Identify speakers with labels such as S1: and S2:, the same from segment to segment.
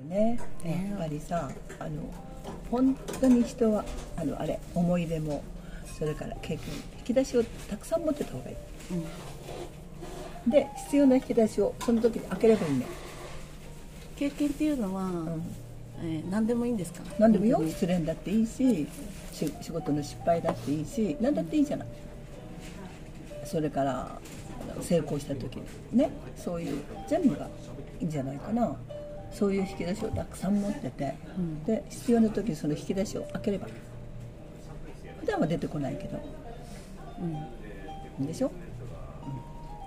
S1: ね。やっぱりさあの本当に人はあのあれ思い出もそれから経験引き出しをたくさん持ってた方がいい、で必要な引き出しをその時に開ければいいね。
S2: 経験っていうのは、えー何でもいいんですか？
S1: 何でもよ。失恋だっていいしし仕事の失敗だっていいし何だっていいじゃない。それから成功した時にね。そういう全部がいいんじゃないかなそういう引き出しをたくさん持ってて、で必要な時にその引き出しを開ければ普段は出てこないけど、でしょ？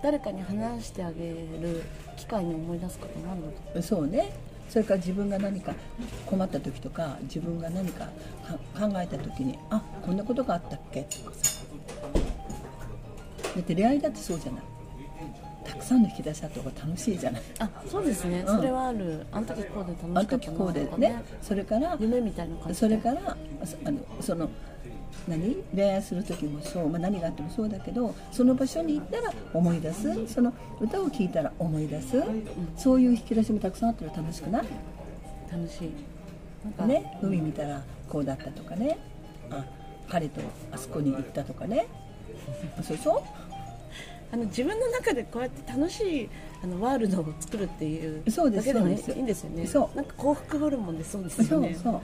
S2: 誰かに話してあげる機会に思い出すこともあるのか
S1: そうね。それから自分が何か困った時とか自分が何かか考えた時にあこんなことがあったっけ？とかさ。だって恋愛だってそうじゃないたくさんの引き出しあった方が楽しいじゃない。
S2: あそうですね、
S1: うん。
S2: それはある。あの時こうで
S1: あの
S2: 楽しかったな
S1: 時こうで
S2: とか
S1: ね。それから
S2: 夢みたいな感じで。
S1: それからそあのその何？恋愛する時もそう、まあ、何があってもそうだけどその場所に行ったら思い出す。その歌を聴いたら思い出す、そういう引き出しもたくさんあったら楽しくない？
S2: 楽しい。なんか、
S1: ね、海見たらこうだったとかね。あ彼とあそこに行ったとかね。そうそう
S2: あの自分の中でこうやって楽しいあのワールドを作るっていう
S1: そうです
S2: だけでもいいんですよね。
S1: そう。
S2: なんか幸福ホルモンでそうです
S1: そう
S2: よね。
S1: そう
S2: か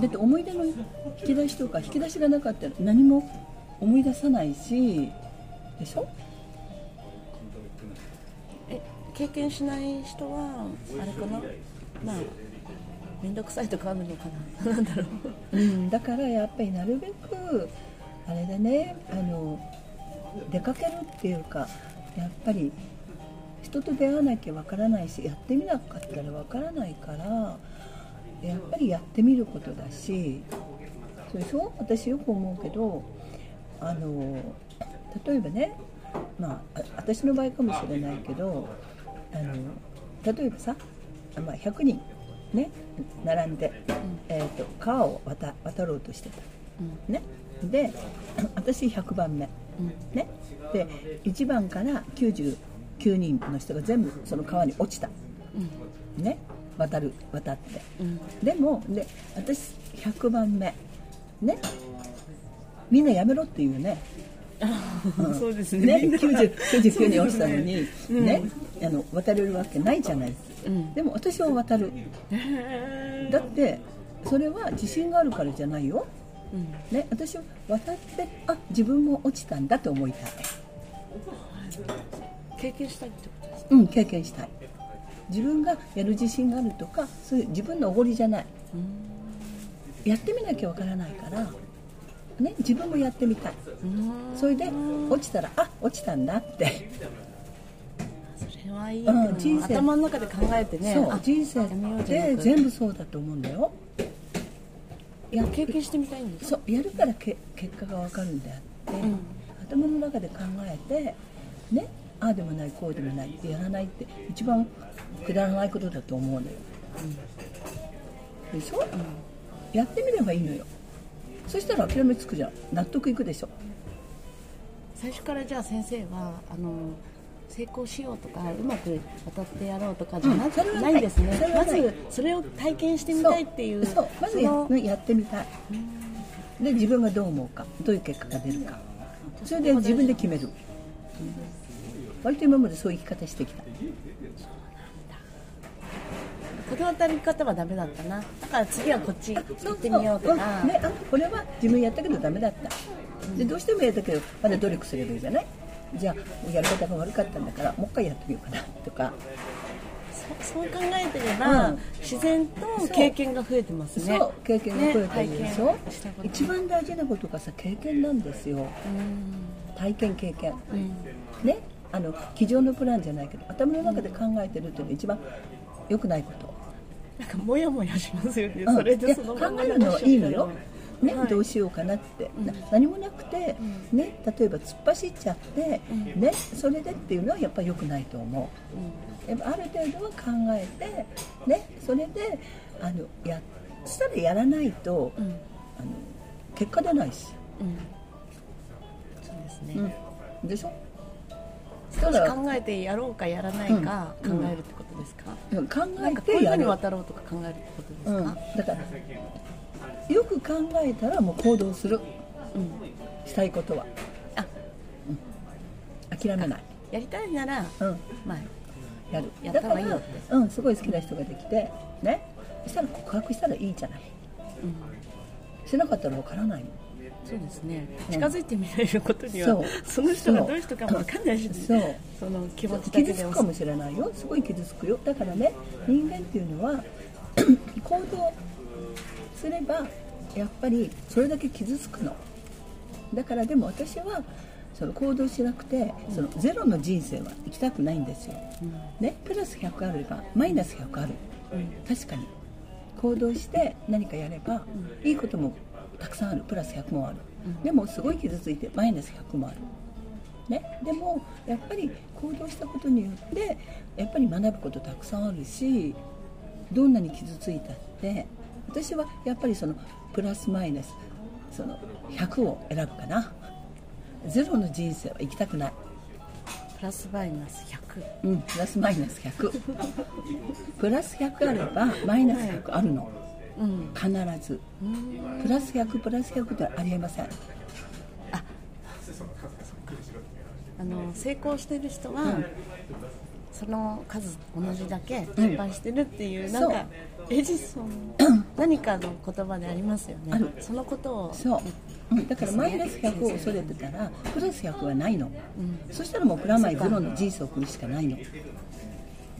S1: だって思い出の引き出しとか引き出しがなかったら何も思い出さないしでしょ？
S2: え経験しない人はあれかな？まあ面倒くさいとかあるのかな？なんだろう。
S1: うん、だからやっぱりなるべくあれでね。あの出かけるっていうかやっぱり人と出会わなきゃわからないしやってみなかったらわからないからやっぱりやってみることだしそれでしょ私よく思うけどあの例えばねまああ私の場合かもしれないけどあの例えばさ、あまあ、100人ね並んで、えー、と川を渡渡ろうとしてた、ね、で 私100番目、ね、で1番から99人の人が全部その川に落ちた、ね、渡る渡って、でもで私100番目ね。みんなやめろって言うね。
S2: そうです
S1: ね、90 99に落ちたのに、ね、あの渡れるわけないじゃない、でも私は渡る。だってそれは自信があるからじゃないよ、ね、私は渡ってあ自分も落ちたんだと思いたい、
S2: 経験したいってことです
S1: うん、経験したい。自分がやる自信があるとかそういう自分のおごりじゃない、やってみなきゃわからないから、ね、自分もやってみたい、それで落ちたらあ落ちたんだって。
S2: それはいい、
S1: うん人生。
S2: 頭の中で考えてねあ
S1: そう人生
S2: やめようじゃなく。
S1: って全部そうだと思うんだよや
S2: 経験してみたいんです。
S1: そうやるからけ結果が分かるんであって、頭の中で考えてねああでもないこうでもないってやらないって一番くだらないことだと思うのよ、でしょ、やってみればいいのよ。そしたら諦めつくじゃん。納得いくでしょ。
S2: 最初からじゃあ先生はあの成功しようとかうまく渡ってやろうとかじゃな,、
S1: うん。な
S2: ない。いんですね。まずそれを体験してみたいっていう
S1: そう。まずや
S2: その
S1: やってみたい。で自分がどう思うか。どういう結果が出るか。それで自分で決める。割と今までそういう生き方してきた。
S2: この渡り方はダメだったな。だから次はこっち行ってみようとか。
S1: ん。ね、あこれは自分やったけどダメだった、でどうしてもやったけどまだ努力すればいいじゃない？じゃあやり方が悪かったんだからもう一回やってみようかなとか。
S2: そそう考えてれば、
S1: うん。
S2: 自然と経験が増えてますね。
S1: そう経験が増えたりでしょ、
S2: ね
S1: 一番大事なことがさ経験なんですよ。体験経験、ねあの机上のプランじゃないけど頭の中で考えてるっていうのが一番良くないこと、
S2: なんかモヤモヤしますよね、
S1: うん。
S2: それでその
S1: 考えるのはいいのよ、ね
S2: はい。
S1: どうしようかなって、な何もなくて、ね、例えば突っ走っちゃって、ね、それでっていうのはやっぱり良くないと思う、やっぱある程度は考えて、ね、それであのやそしたらやらないと、あの結果出ないし、
S2: うん。そうですね、
S1: うん、でしょ？したら
S2: 考えてやろうかやらないか考
S1: うん。
S2: えるってことですか、
S1: うん。
S2: ういうふうに
S1: てやる、
S2: 渡ろうとか考えるってことです
S1: うん、
S2: か、
S1: だからよく考えたらもう行動する。
S2: うん。
S1: したいことは。
S2: あ。
S1: 諦めない、
S2: やりたいなら、
S1: うん、
S2: まあ、
S1: やる。
S2: やった方がい
S1: うん、すごい好きな人ができてね。そしたら告白したらいいじゃない。
S2: うん、
S1: しなかったらわからない
S2: そうですね。
S1: うん。
S2: 近づいてみられることには、
S1: そう。
S2: その人がどういう人かも分かんないしね。
S1: そう。
S2: その気持ちだけ
S1: 傷つくかもしれないよ。すごい傷つくよ。だからね人間っていうのは 行動すればやっぱりそれだけ傷つくの。だからでも私はその行動しなくてそのゼロの人生は生きたくないんですよ、ね、プラス100あればマイナス100ある、確かに。行動して何かやれば、いいこともたくさんある。プラス100もある、でもすごい傷ついてマイナス100もある。ね、でもやっぱり行動したことによってやっぱり学ぶことたくさんあるしどんなに傷ついたって私はやっぱりそのプラスマイナスその100を選ぶかな。ゼロの人生は生きたくない、
S2: プラスマイナス100
S1: うん、プラスマイナス100プラス100あればマイナス100あるの。
S2: うん。
S1: 必ず。プラス100プラス100ってありえません。
S2: あの成功してる人は、
S1: うん。
S2: その数同じだけ
S1: うん。
S2: 失敗してるっていう、
S1: そう
S2: なんかエジソン何かの言葉でありますよね。そのことを。
S1: そう、うん、だからマイナス100を恐れてたらプラス100はないの、そしたらもうプラマイゼロの人生を送るしかないの。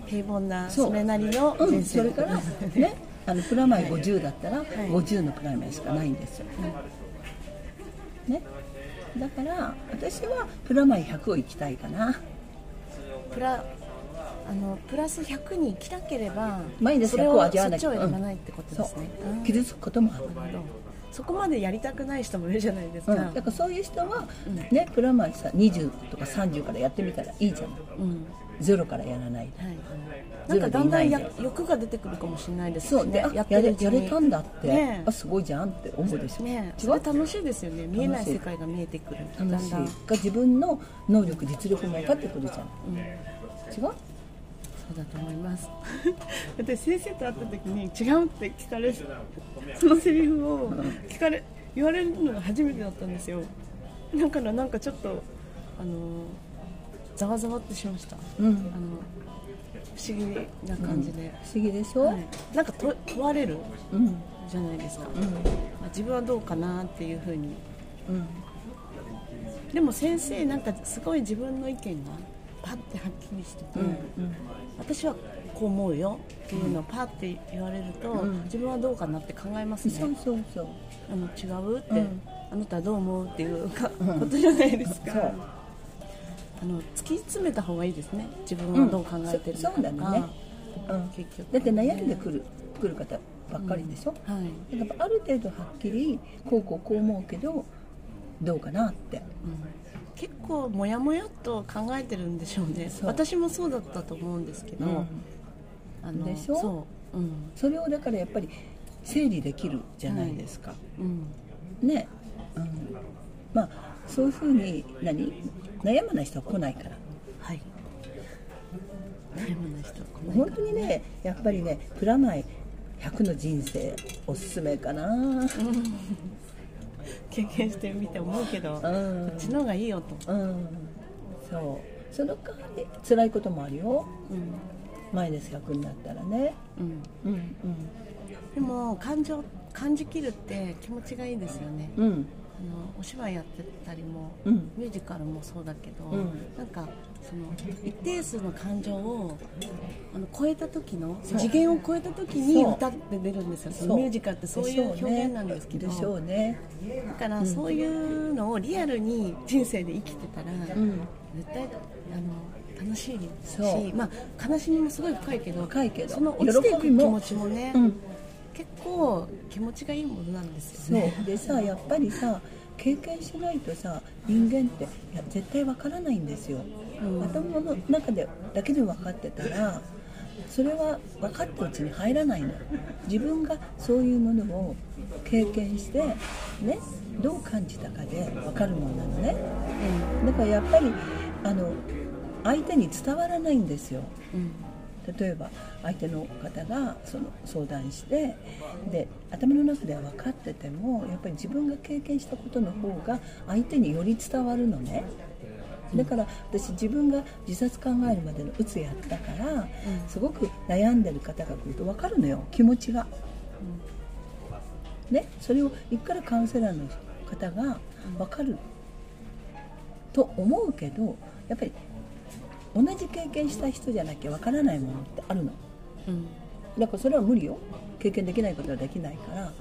S2: 平凡な
S1: そ
S2: れなりの
S1: うん、
S2: 人生。
S1: それからね あのプラマイ50だったら50のプラマイしかないんですよ、ね。だから私はプラマイ100を生きたいかな。
S2: プラあのプラス100に行きたければ
S1: マイナス100
S2: それを
S1: を味わわなきゃ
S2: そっちを選ばないってことですね、
S1: 傷つくこともある、
S2: そこまでやりたくない人もいるじゃないですか、
S1: うん、だからそういう人は、ね、プラマイさ20とか30からやってみたらいいじゃん。
S2: うん。
S1: ゼロからやらない。で
S2: はい、なんかだんだん欲が出てくるかもしれないですし
S1: そう。で、
S2: ね
S1: あやれ
S2: やってるうちに。
S1: やれたんだって、
S2: ね
S1: あすごいじゃんって思うでしょ、
S2: ね
S1: 違
S2: そうれ楽しいですよね。見えない世界が見えてくる。だ
S1: 楽しい。が自分の能力実力も分かってくるじゃん、
S2: うん、
S1: 違う？
S2: そうだと思います。私先生と会った時に違うって聞かれそのセリフを聞かれ言われるのが初めてだったんですよ。だからなんかちょっとあのざわざわってしました。
S1: うん。
S2: あの不思議な感じで、
S1: 不思議でしょ、
S2: はい、なんかと問われる
S1: うん。
S2: じゃないですか、
S1: うん。
S2: まあ自分はどうかなっていうふうに。
S1: うん。
S2: でも先生なんかすごい自分の意見がパッてはっきりしてて、
S1: うん。
S2: 私はこう思うよっていうのをパッて言われると、
S1: うん。
S2: 自分はどうかなって考えますね、
S1: そうそうそう。
S2: あの違うって、
S1: うん。
S2: あなたはどう思うっていうか、
S1: うん。
S2: ことじゃないですか、あの突き詰めた方がいいですね。自分はどう考えてるのか
S1: そそうだね。うん。
S2: 結局。
S1: だって悩んでくる来る方ばっかりでしょ、
S2: はい、
S1: だからある程度はっきりこうこうこう思うけどどうかなって。
S2: うん結構もやもやっと考えてるんでしょうね。私もそうだったと思うんですけど、
S1: うん。
S2: あの
S1: でしょ？
S2: そう。うん。
S1: それをだからやっぱり整理できるじゃないですか、
S2: うん。
S1: ね、うん、まあそういうふうに何？悩まない人は来ないから。
S2: はい。悩まない人は来ない
S1: 本当にねやっぱりねプラマイ100の人生おすすめかな
S2: 経験してみて思うけど、こ
S1: うん。
S2: っちの方がいいよと、
S1: うん。そう。その代わり辛いこともあるよ。
S2: うん。
S1: マイナス100になったらね。
S2: うん、
S1: うん
S2: でも感情感じきるって気持ちがいいですよね、
S1: うんうん。
S2: あのお芝居やってたりも、
S1: うん。
S2: ミュージカルもそうだけど、
S1: うん。
S2: なんかその一定数の感情をあの超えた時の次元を超えた時に歌って出るんですよそのミュージカルってそういう表現なんですけど。
S1: でしょうね。
S2: だからそういうのをリアルに人生で生きてたら、
S1: うん。
S2: 絶対あの楽しいし、まあ、悲しみもすごい深いけど
S1: 深いけど。
S2: その落ちていく気持ちもね、
S1: うん。
S2: 結構気持ちがいいものなんです
S1: そ
S2: よね。
S1: う。でさやっぱりさ経験しないとさ人間っていや絶対わからないんですよ、
S2: うん
S1: 頭の中でだけで分かってたらそれは分かったうちに入らないの。自分がそういうものを経験してねどう感じたかで分かるものなのね。だからやっぱりあの相手に伝わらないんですよ。
S2: うん。
S1: 例えば相手の方がその相談してで頭の中では分かっててもやっぱり自分が経験したことの方が相手により伝わるのねだから私自分が自殺考えるまでのうつやったから、すごく悩んでる方が来ると分かるのよ気持ちが。ね、それを一からカウンセラーの方が分かると思うけどやっぱり同じ経験した人じゃなきゃ分からないものってあるの。
S2: うん。
S1: だからそれは無理よ。経験できないことはできないから。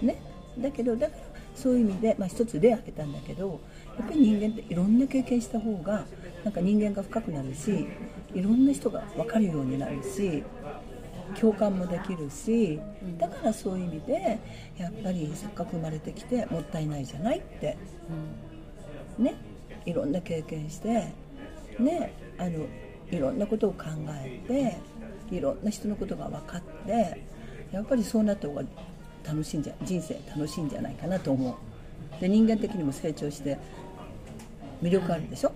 S1: ね。だけどだからそういう意味で、まあ、一つ例挙げたんだけどやっぱり人間っていろんな経験した方がなんか人間が深くなるしいろんな人が分かるようになるし共感もできるしだからそういう意味でやっぱりせっかく生まれてきてもったいないじゃないって。うんね。いろんな経験してね。あのいろんなことを考えていろんな人のことが分かってやっぱりそうなった方が楽しいんじゃ人生楽しいんじゃないかなと思う。で人間的にも成長して魅力あるでしょ、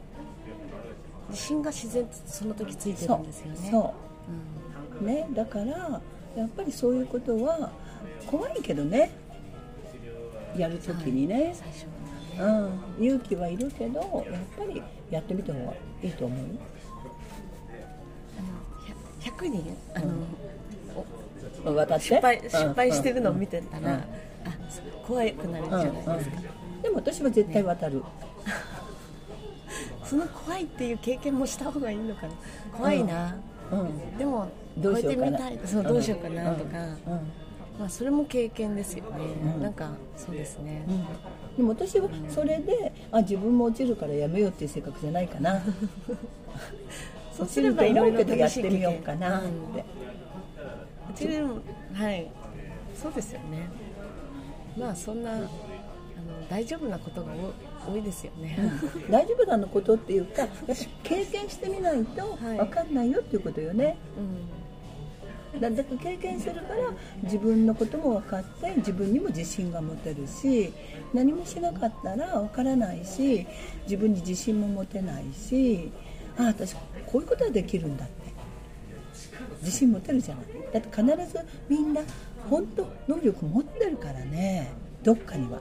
S2: 自信が自然とその時ついてるんですよね。
S1: そう。ねだからやっぱりそういうことは怖いけどね。やるときにね、
S2: 最初はね。
S1: うん、勇気はいるけどやっぱりやってみた方がいいと思うよ。
S2: あの100 100人あの、
S1: 渡って？
S2: 失敗
S1: うん。
S2: 失敗してるのを見てたら、
S1: うん。
S2: あ怖くなるじゃないですか、
S1: でも私は絶対渡る、
S2: その怖いっていう経験もした方がいいのかな。怖いな、
S1: うん。
S2: でも
S1: どうしようかな。
S2: 超えてみたい。そうどうしようかなとか、
S1: うん。うん。
S2: まあ、それも経験ですよね、
S1: うん。
S2: なんかそうですね、
S1: うん。でも私はそれであ自分も落ちるからやめようっていう性格じゃないかな。
S2: そ う
S1: 落ちると思うけどやってみようかなって、
S2: うちで。もはい。そうですよね。まあそんなあの大丈夫なことが多多いですよね、
S1: 大丈夫なのことっていうかやっぱ経験してみないと
S2: はい。
S1: 分かんないよっていうことよね、だだから経験するから自分のことも分かって自分にも自信が持てるし何もしなかったら分からないし自分に自信も持てないしあ私こういうことはできるんだって。自信持てるじゃない。だって必ずみんな本当能力持ってるからね。どっかには、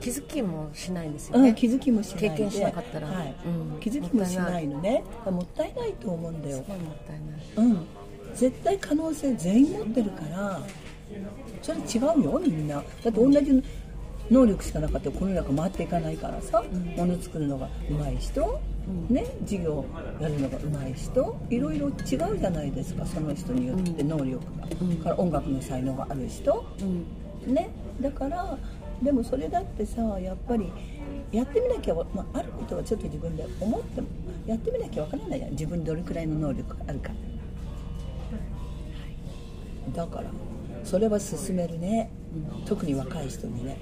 S2: 気づきもしないんですよ
S1: うん
S2: ね、
S1: 気づきもしないで。
S2: 経験しなかったら。
S1: はい。
S2: うん。
S1: 気づきもしないのね。もったいない。と思うんだよ。
S2: すごいもったいない。
S1: うん、絶対可能性全員持ってるからそれ違うよみんな。だって同じ能力しかなかったらこの中回っていかないからさ、物作るのが上手い人、ね、事業やるのが上手い人いろいろ違うじゃないですかその人によって能力が、から音楽の才能がある人、
S2: うん。
S1: ね、だからでもそれだってさやっぱりやってみなきゃ、まあ、あることはちょっと自分で思ってもやってみなきゃわからないじゃん。自分にどれくらいの能力があるか。だからそれは進めるね、特に若い人にね。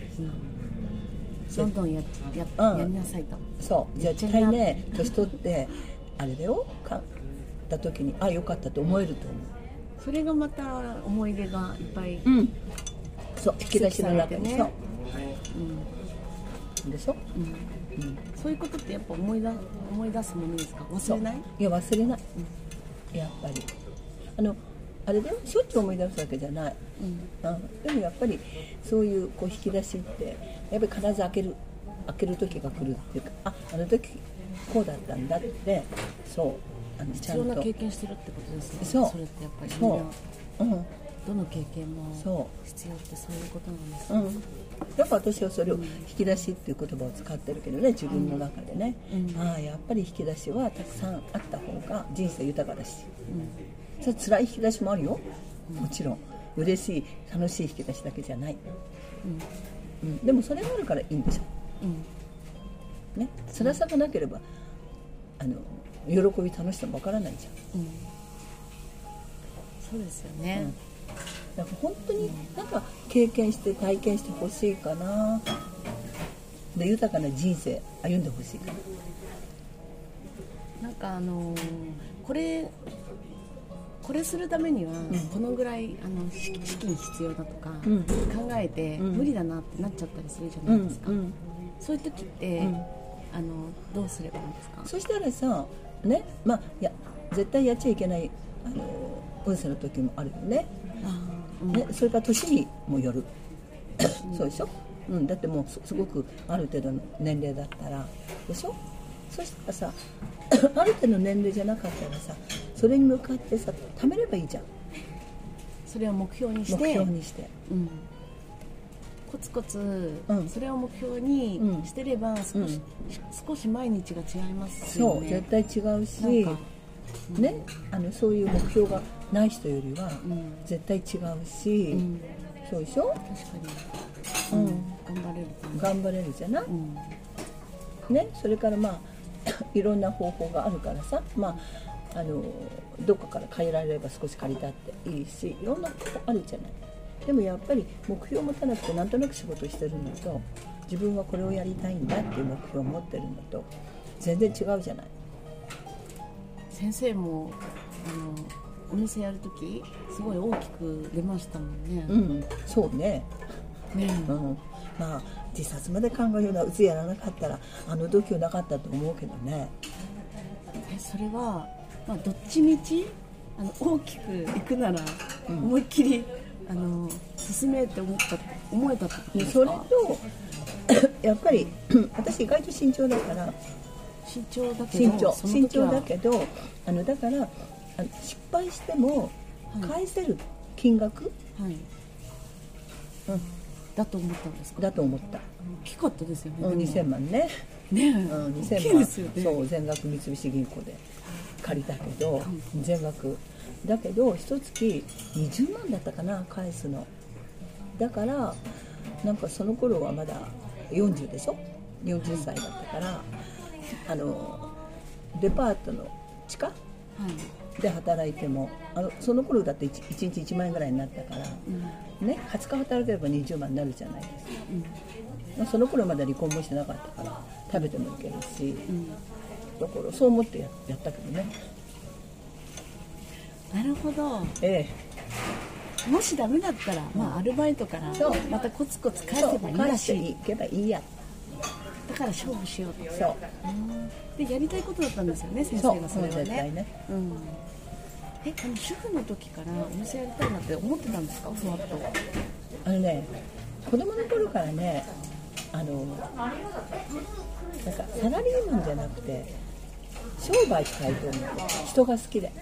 S2: どんどんやや,、
S1: う。ん。
S2: やりなさいと。
S1: そう。絶対ね年取ってあれだよ。かった時にあよかったと思えると思
S2: それがまた思い出がいっぱい、
S1: ううん。そう。引き出しの中に。そうでしょ？
S2: うん。そういうことってやっぱ思い出思い出すものですか？忘れない？
S1: いや忘れない、やっぱり。あのあれでしょっちゅう思い出すわけじゃない、
S2: うん。
S1: うん、でもやっぱりそういうこう引き出しってやっぱり必ず開ける開ける時が来るっていうかああの時こうだったんだってそう。あのち
S2: 必要
S1: ゃんと。
S2: な経験してるってことですね。
S1: そう。
S2: れってやっぱり。
S1: そ
S2: な
S1: う、うん。
S2: どの経験も
S1: そ
S2: 必要ってそういうことなんです、
S1: うん、やっぱ私はそれを引き出しっていう言葉を使ってるけどね自分の中でね、ああやっぱり引き出しはたくさんあった方が人生豊かだし。それ辛い引き出しもあるよ。もちろん。嬉しい楽しい引き出しだけじゃない、うん。でもそれがあるからいいんでしょ。
S2: うん。
S1: ね。辛さがなければあの喜び楽しさもわからないじゃん。
S2: うん。そうですよね、
S1: だから本当になんか経験して体験してほしいかな。で豊かな人生歩んでほしいかな。
S2: なんかあのーこれこれするためにはこのぐらいあの資資金必要だとか
S1: うん。
S2: 考えて
S1: うん。
S2: 無理だなってなっちゃったりするじゃないですか、
S1: うん
S2: そういう時って、
S1: うん。
S2: あのどうすればいいんですか？
S1: そしたらさねまあいや絶対やっちゃいけないあの運勢の時もあるよねね、それから年にもよる。そうでしょ、うん、だってもうすすごくある程度の年齢だったら。でしょ？そしたらさ ある程度の年齢じゃなかったらさそれに向かってさ貯めればいいじゃん。
S2: それを目標にして。
S1: 目標にして。
S2: うん、コツコツ、
S1: うん。
S2: それを目標に
S1: うん。
S2: してれば少し,、
S1: うん。
S2: 少し毎日が違います
S1: そう
S2: よね
S1: 絶対違うし。ね？あのそういう目標がない人よりは
S2: うん。
S1: 絶対違うし、
S2: うん、
S1: そうでしょ、
S2: 確かに、
S1: うん。
S2: 頑張れる
S1: 頑張れるじゃない、
S2: うん。
S1: ね、それからまあ いろんな方法があるからさ、まあ、あのどっかから借りられれば少し借りたっていいしいろんなことあるじゃない？でもやっぱり目標を持たなくてなんとなく仕事してるのと自分はこれをやりたいんだっていう目標を持ってるのと全然違うじゃない？
S2: 先生もあのお店やるときすごい大きく出ましたもんね、
S1: うんそうね、
S2: ね。
S1: うん、まあ自殺まで考えるようなうつやらなかったらあの度胸なかったと思うけどね。
S2: えそれは、まあ、どっちみちあの大きくいくなら、
S1: うん。
S2: 思いっきりあの進めって思った思えたって
S1: それと やっぱり 私意外と慎重だから。
S2: 慎重だけど
S1: 慎重だけどあのだからあの失敗しても
S2: はい。
S1: 返せる金額、
S2: はい。
S1: うん。
S2: だと思ったんですか？
S1: だと思った、
S2: 大きかったですよね
S1: うん、
S2: でも。
S1: 2000万ね、
S2: ねえ、
S1: うん、
S2: 大き
S1: 2000
S2: い
S1: 万
S2: ですよね。
S1: そう全額三菱銀行で借りたけど全額。だけど一月20万だったかな返すの。だからなんかその頃はまだ40でしょ？40歳だったからあのデパートの地下？
S2: はい
S1: で働いてもあのその頃だって 1, 1日1万円ぐらいになったから、
S2: うん。
S1: ね、20日働ければ20万になるじゃないですか。
S2: うん。
S1: まあその頃まだ離婚もしてなかったから食べてもいけるし
S2: うん。
S1: だからそう思ってややったけどね。
S2: なるほど。
S1: え
S2: もしダメだったら、まあ、アルバイトからまたコツコツ返せばいい
S1: し
S2: い。
S1: いけばいいや。
S2: だから勝負しようと。
S1: そう。
S2: でやりたいことだったんですよね先生がそれはね。
S1: 絶対ね。
S2: うんえあの主婦の時からお店やりたいなって思ってたんですかふわっと
S1: あのね子供の頃からねあのなんかサラリーマンじゃなくて商売したいと思って人が好きで。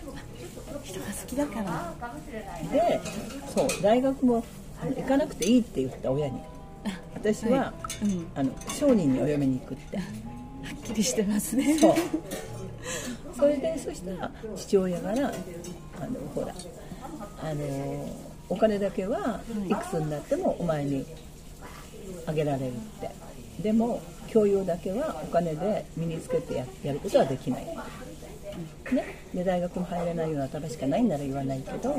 S2: 人が好きだから。
S1: でそう大学も行かなくていいって言った親に。私は、
S2: はいうん
S1: あの商人にお嫁に行くって。
S2: はっきりしてますね。
S1: そうそれでそしたら父親からあのほらあのお金だけはいくつになってもお前にあげられるって。でも教養だけはお金で身につけてややることはできない、ね、で大学も入れないような頭しかないんなら言わないけど、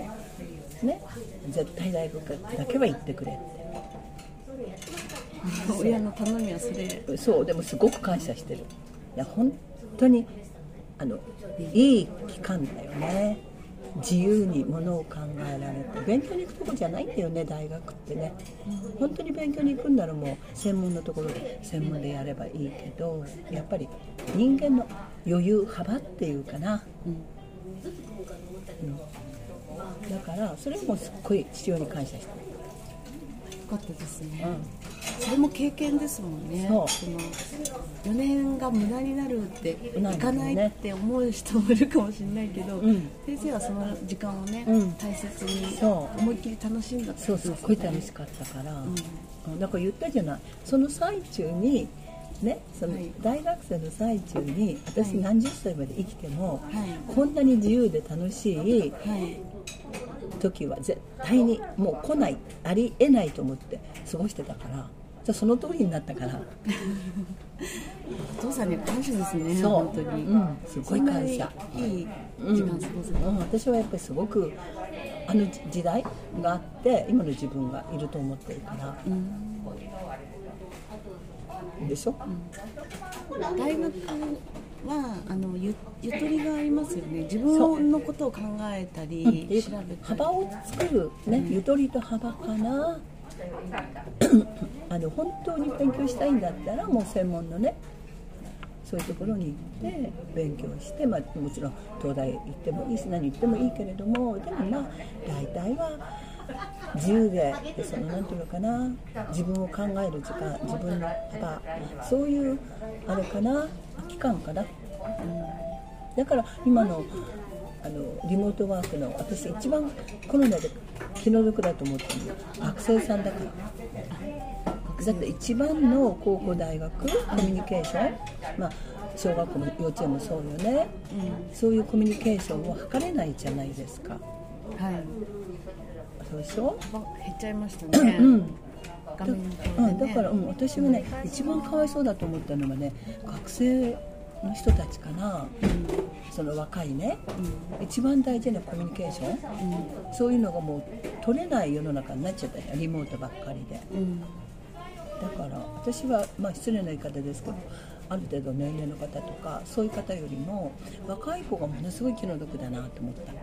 S1: ね、絶対大学だけは行ってくれって。
S2: 親の頼みはそれ。
S1: そうでもすごく感謝してる。いや本当にあのいい期間だよね。自由にものを考えられて勉強に行くとこじゃないんだよね大学ってね。本当に勉強に行くんならもう専門のところで専門でやればいいけどやっぱり人間の余裕幅っていうかな、うん。だからそれもすっごい父親に感謝してる。
S2: よかったですね、
S1: うん。
S2: それも経験ですもんね。
S1: そう。
S2: の4年が無駄になるって
S1: なん
S2: いかない
S1: ね
S2: って思う人もいるかもしれないけど、
S1: うん。
S2: 先生はその時間をね、
S1: うん。
S2: 大切に
S1: そう。
S2: 思いっきり楽しんだって
S1: そうすっごい楽
S2: ね
S1: しかったから、うん。なんか言ったじゃない。その最中にねその
S2: はい。
S1: 大学生の最中に私
S2: はい。
S1: 何十歳まで生きても、
S2: はい。
S1: こんなに自由で楽しい
S2: はい
S1: 時は絶対にもう来ないありえないと思って過ごしてたから。じゃあその通りになったから。
S2: お父さんには感謝ですね
S1: そう。
S2: 本当に、
S1: うん。すごい感謝。
S2: いい時間過ごせた、
S1: うん、私はやっぱりすごくあの時代があって今の自分がいると思ってるから。
S2: うん。
S1: でしょ、
S2: 大学はあのゆゆとりがありますよね。自分のことを考えたり、
S1: う。ん。幅を作る、ねゆとりと幅かな。あの本当に勉強したいんだったらもう専門のねそういうところに行って勉強して、まあ、もちろん東大行ってもいいし何行ってもいいけれどもでもまあ大体は自由ででそのなんていうのかな。自分を考える時間自分の幅そういうあれかな。期間かな、うん、だから今のあのリモートワークの私一番コロナで気の毒だと思ってるの学生さんだから。だって一番の高校大学コミュニケーション、まあ、小学校も幼稚園もそうよね、うん、そういうコミュニケーションを図れないじゃないですか。
S2: はい
S1: そうでしょ？
S2: 減っちゃいましたね、
S1: うんだうん、だから、うん、私はね一番かわいそうだと思ったのはね学生の人たちかな、うん、その若いね、うん、一番大事なコミュニケーション、うん、そういうのがもう取れない世の中になっちゃったリモートばっかりで、だから私は、まあ、失礼な言い方ですけどある程度年齢の方とかそういう方よりも若い子がものすごい気の毒だなと思った。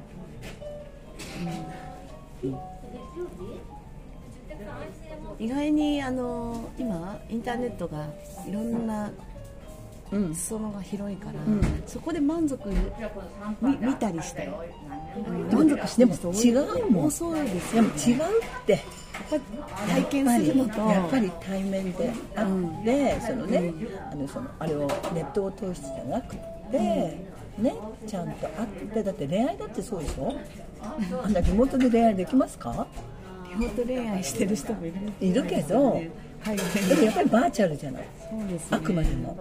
S2: うん意外にあの今インターネットがいろんな裾野が広いから、うん、そこで満足見見たりして満足してる人
S1: 違うもん。
S2: そうです
S1: でも違うってやっ
S2: ぱり体験するのと
S1: やっぱり対面であって、うん、そのね、うん、あのそのあれをネットを通してじゃなくて、ねちゃんと会ってだって恋愛だってそうでしょ？あんなリモートで恋愛できますか？
S2: リモート恋愛してる人もいる
S1: いるけど、はい、でもやっぱりバーチャルじゃない？
S2: そうです、ね、
S1: あくまでも。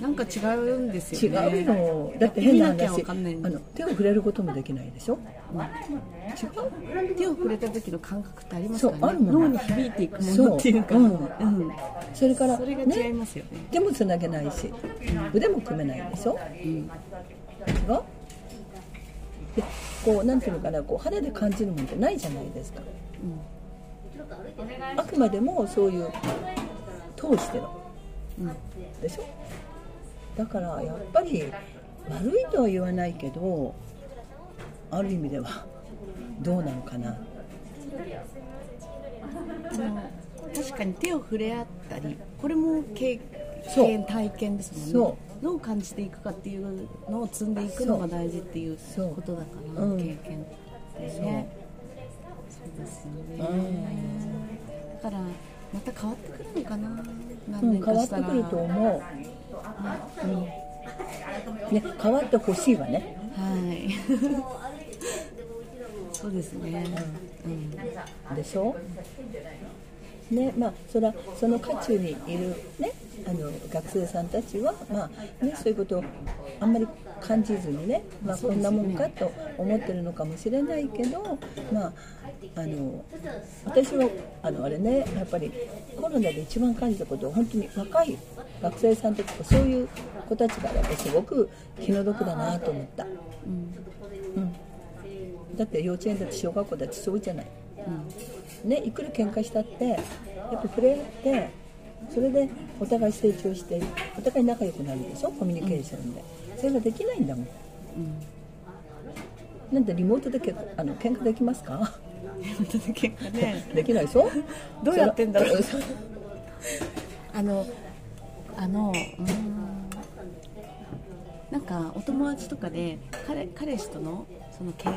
S2: なんか違うんですよ
S1: ね。違うの。だって変な話あの手を触れることもできないでしょ、うん、
S2: 違う？手を触れた時の感覚ってありますかね？
S1: そうあるもん
S2: 脳に響いていくものっていうか。
S1: う。んうん、それから
S2: それが違いますよね。
S1: 手もつなげないし、腕も組めないでしょ、うん、違うでこうなんていうのかなこう肌で感じるものってないじゃないですか、うん、あくまでもそういう通しての、うん、でしょ？だからやっぱり悪いとは言わないけどある意味ではどうなのかな。
S2: 確かに手を触れ合ったりこれも経験体験ですもんねどう感じていくかっていうのを積んでいくのが大事っていうことだから、うん、経験ってね。そう。ですよね、だからまた変わってくるのかな。
S1: 何年かしたら、うん、変わってくると思う、うん。ね、変わってほしいわね。
S2: はい。そうですね、
S1: うん、でしょ？ねまあ、それはその渦中にいる、ね、あの学生さんたちは、まあね、そういうことをあんまり感じずにね、まあ、こんなもんかと思ってるのかもしれないけど、まあ、あの私はあのあれねやっぱりコロナで一番感じたことは本当に若い学生さんたちとかそういう子たちがやっぱすごく気の毒だなと思った、うん。うん、だって幼稚園だって小学校だってそうじゃない、うん、ねいくら喧嘩したってやっぱ触れ合ってそれでお互い成長してお互い仲良くなるでしょ？コミュニケーションで、うん、それができないんだもん、うん、なんでリモートでけあの喧嘩できますか？
S2: リモートで喧嘩ね。
S1: できないでしょ？
S2: どうやってんだろう？あのあのうん。なんかお友達とかで彼彼氏とのその喧嘩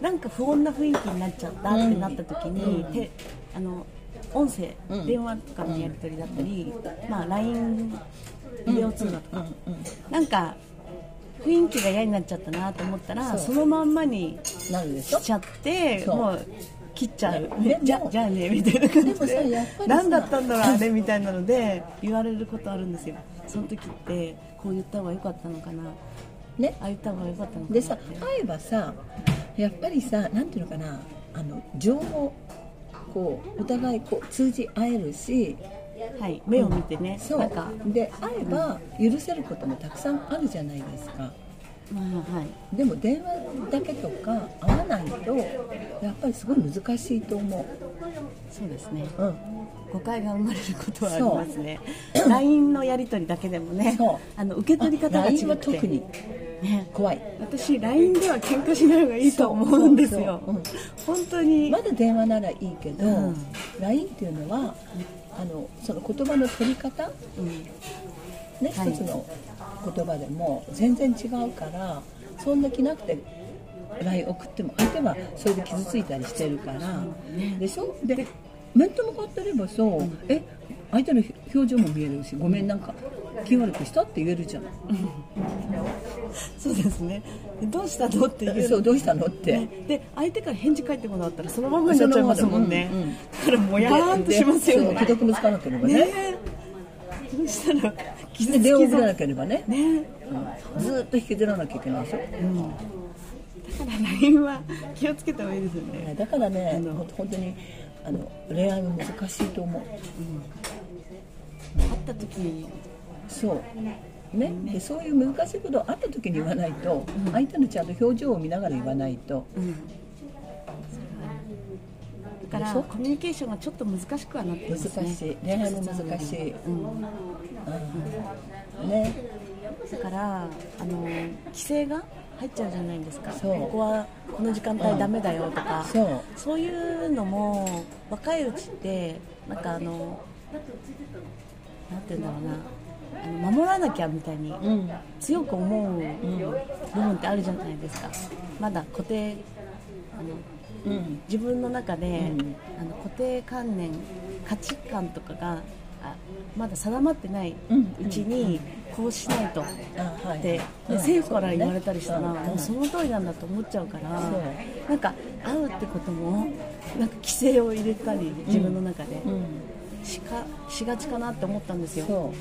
S2: なんか不穏な雰囲気になっちゃったってなった時に、うん、てあの音声、うん、電話とかのやり取りだったり、まあ、LINE ビデオ通話とか、なんか雰囲気が嫌になっちゃったなと思ったらそのまんまにしちゃってもう切っちゃう、ね、じゃじゃあねみたいな感じで。何だったんだろうあれみたいなので言われることあるんですよ。その時ってこう言った方が良かったのかな。
S1: ね。
S2: ああ言った方が良かったのかな
S1: でさ会えばさやっぱりさなんていうのかなあの情報こうお互いこう通じ合えるし、
S2: はい、目を見てね、
S1: う。ん、そうで会えば許せることもたくさんあるじゃないですか、
S2: まあはい、
S1: でも電話だけとか会わないとやっぱりすごい難しいと思う。
S2: そうですね、
S1: うん、
S2: 誤解が生まれることはありますね。LINE のやり取りだけでもねあの受け取り方が違って。
S1: は特にね、怖い。
S2: 私 LINE では喧嘩しない方がいいと思うんですよ、うん、本当に。
S1: まだ電話ならいいけど、うん、LINE っていうのはあのその言葉の取り方、うん、ね、
S2: はい。
S1: 一つの言葉でも全然違うからそんな気なくて LINE 送っても相手はそれで傷ついたりしてるから、でしょで面と向かってればそう、え相手の表情も見えるしごめんなんか気悪くしたって言えるじゃん、
S2: そうですね。でどうしたのっていう。
S1: そうどうしたのって、
S2: ね。で相手から返事返ってこなかったらそのままになっちゃいますもんね、
S1: うんうん
S2: だからもやーんとしますよね。
S1: 既読もつかなければね。
S2: ねえ。どうしたら傷
S1: を切らなければね。
S2: ね。
S1: ずーっと引きずらなきゃいけないでしょ、
S2: だから LINE は気をつけた方がいいですよね。
S1: だからね、
S2: あの。
S1: 本当にあの恋愛も難しいと思う。
S2: 会った時に。
S1: そう。ね、でそういう難しいことを会った時に言わないと、相手のちゃんと表情を見ながら言わないと、
S2: だからコミュニケーションがちょっと難しくはなってますね。
S1: 難しい。恋愛も難しい、うん。ね。
S2: だからあの規制が入っちゃうじゃないですか。
S1: そう。
S2: ここはこの時間帯ダメだよとか、
S1: そう。
S2: そういうのも若いうちってなんかあのなんて言うんだろうな。あの守らなきゃみたいに
S1: うん
S2: 強く思う部分ってあるじゃないですか。まだ固定あの
S1: うん。
S2: 自分の中で、
S1: うん。
S2: あの固定観念価値観とかがあまだ定まってないう
S1: うん
S2: ちにこうしないと。って、
S1: うん
S2: で政府から言われたりしたら、
S1: うん。
S2: もうその通りなんだと思っちゃうから、なんか会うってこともなんか規制を入れたり自分の中で。
S1: うん。
S2: しかしがちかなって思ったんですよ。
S1: そ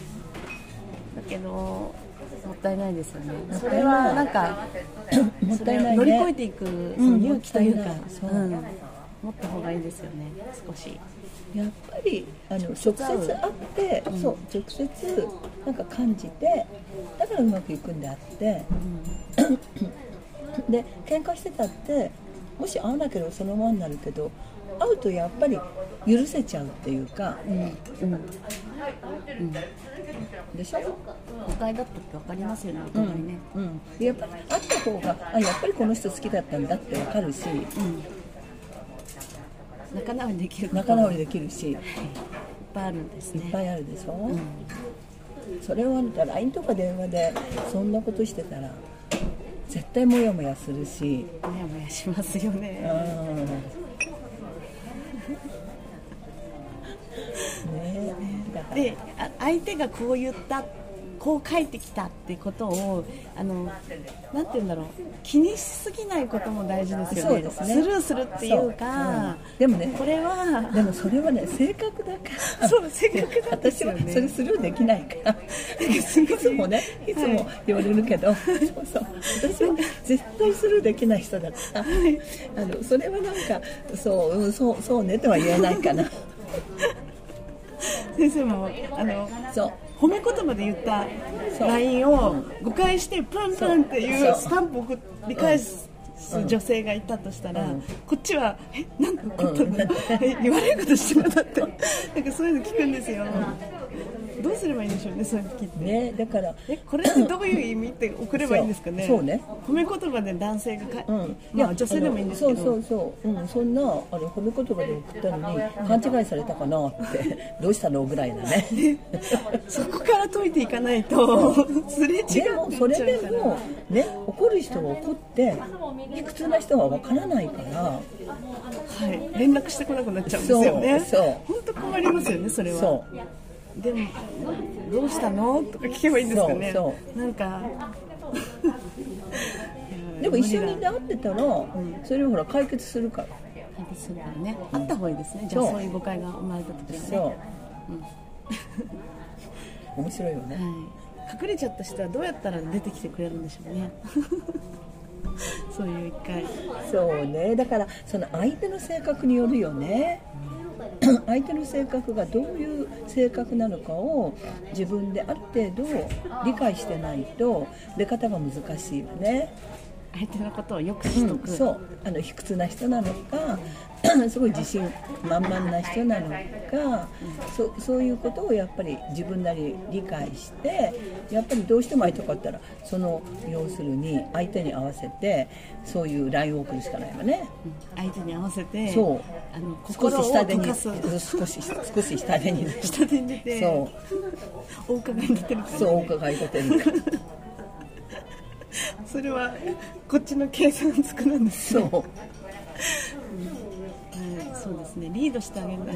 S2: だけどもったいないですよね。それはなんか
S1: う もったいないね。
S2: 乗り越えていく勇気というか、
S1: そう
S2: うん。持った方がいいですよね少し。
S1: やっぱりあの直接会って、そう直接なんか感じてだからうまくいくんであって、で喧嘩してたってもし会わなければそのままになるけど会うとやっぱり許せちゃうっていうか、でしょ、
S2: 誤解だったって分かりますよねお互いね、
S1: うん、でやっぱり会った方があやっぱりこの人好きだったんだってわかるし
S2: 仲直りできる。
S1: 仲直りできるし。
S2: いっぱいあるんですね。
S1: いっぱいあるでしょ、それは LINE とか電話でそんなことしてたら絶対モヤモヤするし、
S2: もやもやしますよ
S1: うん。
S2: ね、
S1: ね
S2: であ相手がこう言ったこう書いてきたってことをあのなんて言うんだろう気にしすぎないことも大事ですよね。
S1: そうですね。
S2: スルーするっていうか
S1: そう。うん。でもね
S2: これは
S1: でもそれはね性格だから。
S2: そう性格なんですよね。
S1: 私はそれスルーできないから。いつもねい。つも言われるけど、そうそう。私は絶対スルーできない人だから、あのそれはなんかそう、うん、そうそうねとは言えないかな
S2: 先生もあの
S1: そう。
S2: 褒め言葉で言った LINE を誤解してプンプンってい
S1: そう。
S2: うスタンプを送り返す女性がいたとしたら、
S1: うん。
S2: こっちは「えなんか怒ったん。だ、え言われることしてなかった」なんかそういうの聞くんですよ、どうすればいいんでしょうねそういう時って、
S1: ねだから
S2: えこれってどういう意味って送ればいいんですかね？
S1: そうね。
S2: 褒め言葉で男性がか、
S1: うん、
S2: まあ女性でもいいんですけど。
S1: そうそうそう、うん、そんなあの褒め言葉で送ったのに勘違いされたかなって。どうしたのぐらいだね。
S2: そこから解いていかないとすれ違うから。
S1: もそれでもね怒る人は怒って卑屈な人は分からないから。
S2: はい、連絡してこなくなっちゃうんですよね。
S1: そうそう。
S2: 本当困りますよねそれは。
S1: そう
S2: でもどうしたの？とか聞けばいいんですかね。
S1: そう
S2: なんか。
S1: でも一緒に会ってたら、それをほら解決するから。
S2: 解決するからね。あった方がいいですね。じゃあそう。いう誤解が生まれた時はね。
S1: そう、面白いよね、
S2: はい、隠れちゃった人はどうやったら出てきてくれるんでしょうね。そういう一回。
S1: そうね。だからその相手の性格によるよね 相手の性格がどういう性格なのかを自分である程度理解してないと出方が難しいよね。
S2: 相手のことをよくしとく、
S1: うん、そう。あの卑屈な人なのか すごい自信満々な人なのか、そそういうことをやっぱり自分なり理解してやっぱりどうしても会いたかったらその要するに相手に合わせてそういう LINE を送るしかないわね、
S2: 相手に合わせて
S1: そう。
S2: あの
S1: 少し下手に
S2: 心を溶かす
S1: 少し少し下手に。
S2: 下手に 出て
S1: そう。
S2: お伺いになってる
S1: そうお伺い立てる
S2: それはこっちの計算つくなんですね。
S1: そう。
S2: はい、そうですね。リードしてあげるのは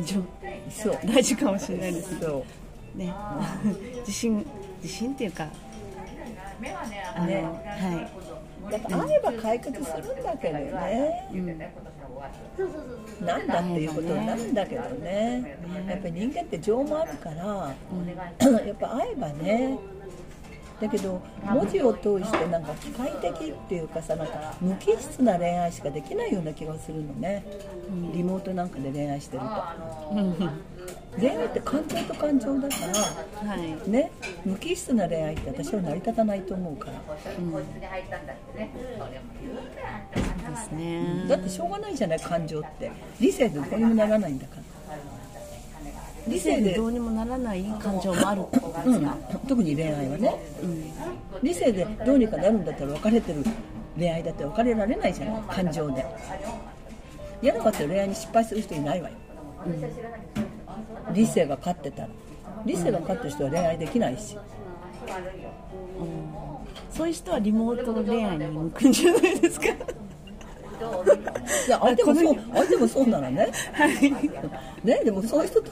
S1: そう。
S2: 大事かもしれないですね。ね。自信自信っていうかあの、
S1: ね
S2: は
S1: やっぱ会えば解決するんだけどね、なんだっていうことになるんだけどね、やっぱり人間って情もあるから、やっぱ会えばね、だけど文字を通してなんか機械的っていうかさなんか無機質な恋愛しかできないような気がするのね、リモートなんかで恋愛してると。
S2: い、うん。
S1: 恋愛って感情と感情だから
S2: はい。
S1: ね無機質な恋愛って私は成り立たないと思うから。
S2: ですね。
S1: だってしょうがないじゃない感情って。理性でどうにもならないんだから理
S2: 理性でどうにもならない感情もある。とですか、
S1: うん、特に恋愛はね、理性でどうにかなるんだったら別れてる恋愛だって別れられないじゃない。感情で。嫌なかったら恋愛に失敗する人いないわよ、理性が勝ってたら。理性が勝ってる人は恋愛できないし、
S2: そういう人はリモートの恋愛に向くんじゃないですか
S1: いや相手もそう。相手もそうならね。ねでもそういう人と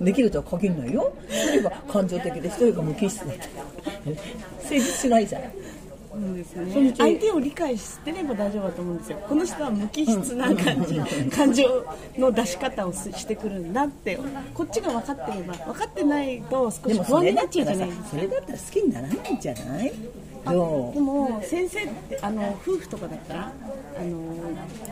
S1: できるとは限らないよ。一人が感情的で一人が無機質で成立しないじゃない
S2: そうですね。相手を理解してれば大丈夫だと思うんですよ。この人は無機質な感じ、感情の出し方をしてくるんだってこっちが分かってれば分かってないと少し
S1: でも
S2: 不安になっちゃうじゃないですか。
S1: それだったら好きにならないんじゃない？ど
S2: でも先生ってあの夫婦とかだったらあの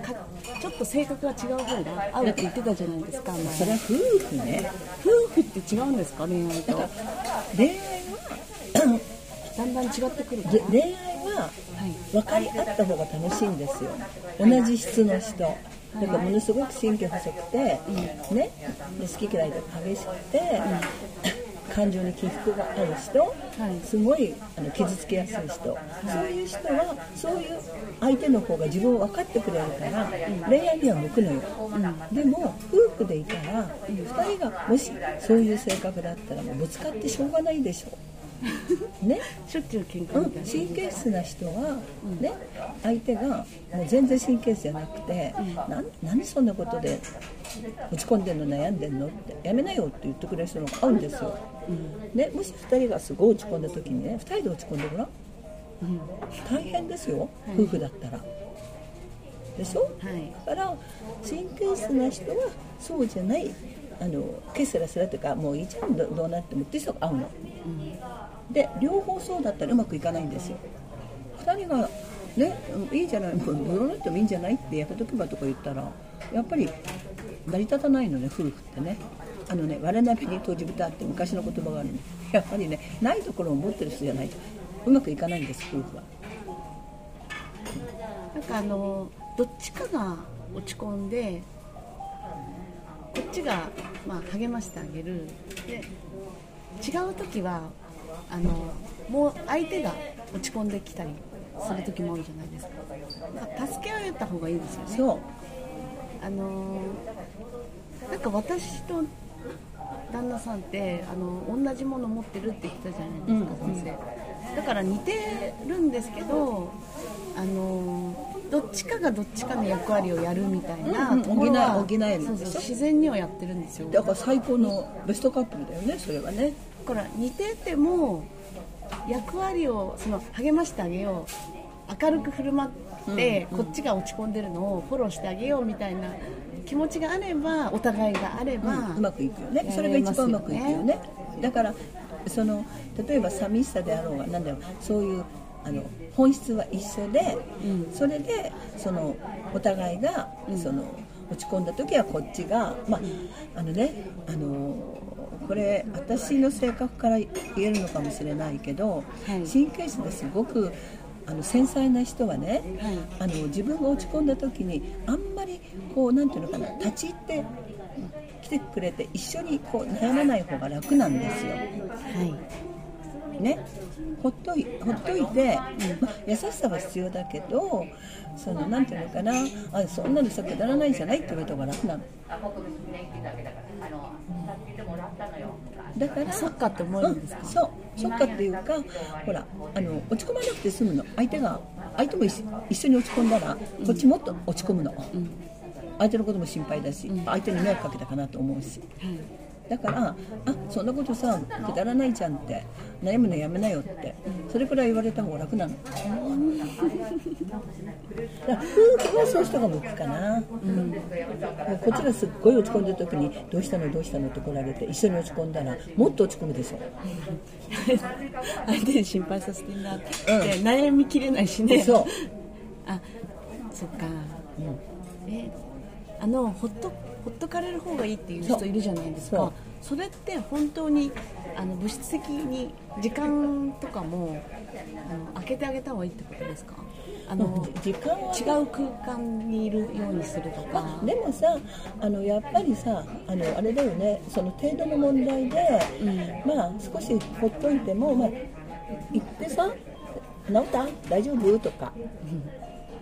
S2: かちょっと性格が違う方が合うって言ってたじゃないですか
S1: それは夫婦ね。
S2: 夫婦って違うんですか恋愛と？
S1: 恋愛は
S2: だんだん違ってくる
S1: 恋愛は
S2: はい
S1: 分かり合った方が楽しいんですよ。同じ質の人。だからものすごく神経細くて、ね、で好き嫌いが激しくて、感情に起伏がある人、
S2: い。
S1: すごいあの傷つきやすい人、そういう人はそういう相手の方が自分を分かってくれるから、恋愛には向くのよ、でも夫婦でいたら、2人がもしそういう性格だったらもうぶつかってしょうがないでしょね。
S2: しょっちゅう喧
S1: うん
S2: 嘩みたいな、
S1: 神経質な人は、ね、相手がもう全然神経質じゃなくて、なん何そんなことで落ち込んでんの悩んでんのってやめなよって言ってくれる人が合うんですよ、ね、もし2人がすごい落ち込んだ時にね2人で落ち込んでごらん？大変ですよ、夫婦だったら。でしょ、
S2: はい。
S1: だから神経質な人はそうじゃないあのケセラセラというかもういいじゃんどどうなってもっていう人が合うの、で両方そうだったらうまくいかないんですよ。2人がねうんいいじゃないもうどうなってもいいんじゃないってやめとけばとか言ったらやっぱり成り立たないのね夫婦ってね。あのね我なべに閉じ蓋って昔の言葉があるの。やっぱりねないところを持ってる人じゃないとうまくいかないんです夫婦は。
S2: なんかあのどっちかが落ち込んでこっちが、まあ、励ましてあげる。で違う時はあのもう相手が落ち込んできたりする時もあるじゃないですか。なんか助け合えた方がいいですよね。
S1: そう。
S2: あのーなんか私と旦那さんってあの同じもの持ってるって言ってたじゃないですか、先生。だから似てるんですけどあのーどっちかがどっちかの役割をやるみたいな
S1: うんうん
S2: ところは、
S1: 補え補え
S2: 自然にはやってるんですよ。
S1: だから最高のベストカップルだよねそれはね
S2: だから似てても役割をその励ましてあげよう明るく振る舞って、こっちが落ち込んでるのをフォローしてあげようみたいな気持ちがあればお互いがあれば、
S1: うんうまくいくよね。
S2: ね
S1: それが一番うまくいくよね。だからその例えば寂しさであろうがなんだろうそういうあの本質は一緒で、それでそのお互いが、その落ち込んだ時はこっちがまああのねあのこれ私の性格から言えるのかもしれないけど、
S2: はい。
S1: 神経質ですごくあの繊細な人はね、
S2: はい。
S1: あの自分が落ち込んだ時にあんまりこうなんていうのかな立ち入って来てくれて一緒にこう悩まない方が楽なんですよ。
S2: はい
S1: ね、ほっといほっといて、まあ、優しさは必要だけどそのなんていうのかなあそんなのさくだらないじゃないって言われた方が楽なの。だから
S2: そっかって思えるんですか？
S1: うん、そうそっかっていうかほらあの落ち込まなくて済むの。相手が相手も一緒一緒に落ち込んだらこっちもっと落ち込むの、相手のことも心配だし、相手に迷惑かけたかなと思うしだからあそんなことさくだらないじゃんって悩むのやめなよってそれくらい言われた方が楽なの。だから夫婦はそういう人が向くかな、もうこっちがすっごい落ち込んでる時に「どうしたのどうしたの?」って来られて一緒に落ち込んだらもっと落ち込むでしょ。
S2: 相手に心配させてんだって、悩みきれないしね。
S1: そう。
S2: あそっか、えあのほっとかれる方がいいっていう人いるじゃないですか。それって本当にあの物質的に時間とかもあの空けてあげた方がいいってことですか？あの
S1: 時間は
S2: 違う空間にいるようにするとか。
S1: でもさあのやっぱりさあのあれだよね。その程度の問題で、まあ少しほっといても、まあ、行ってさ「治った？大丈夫?」とか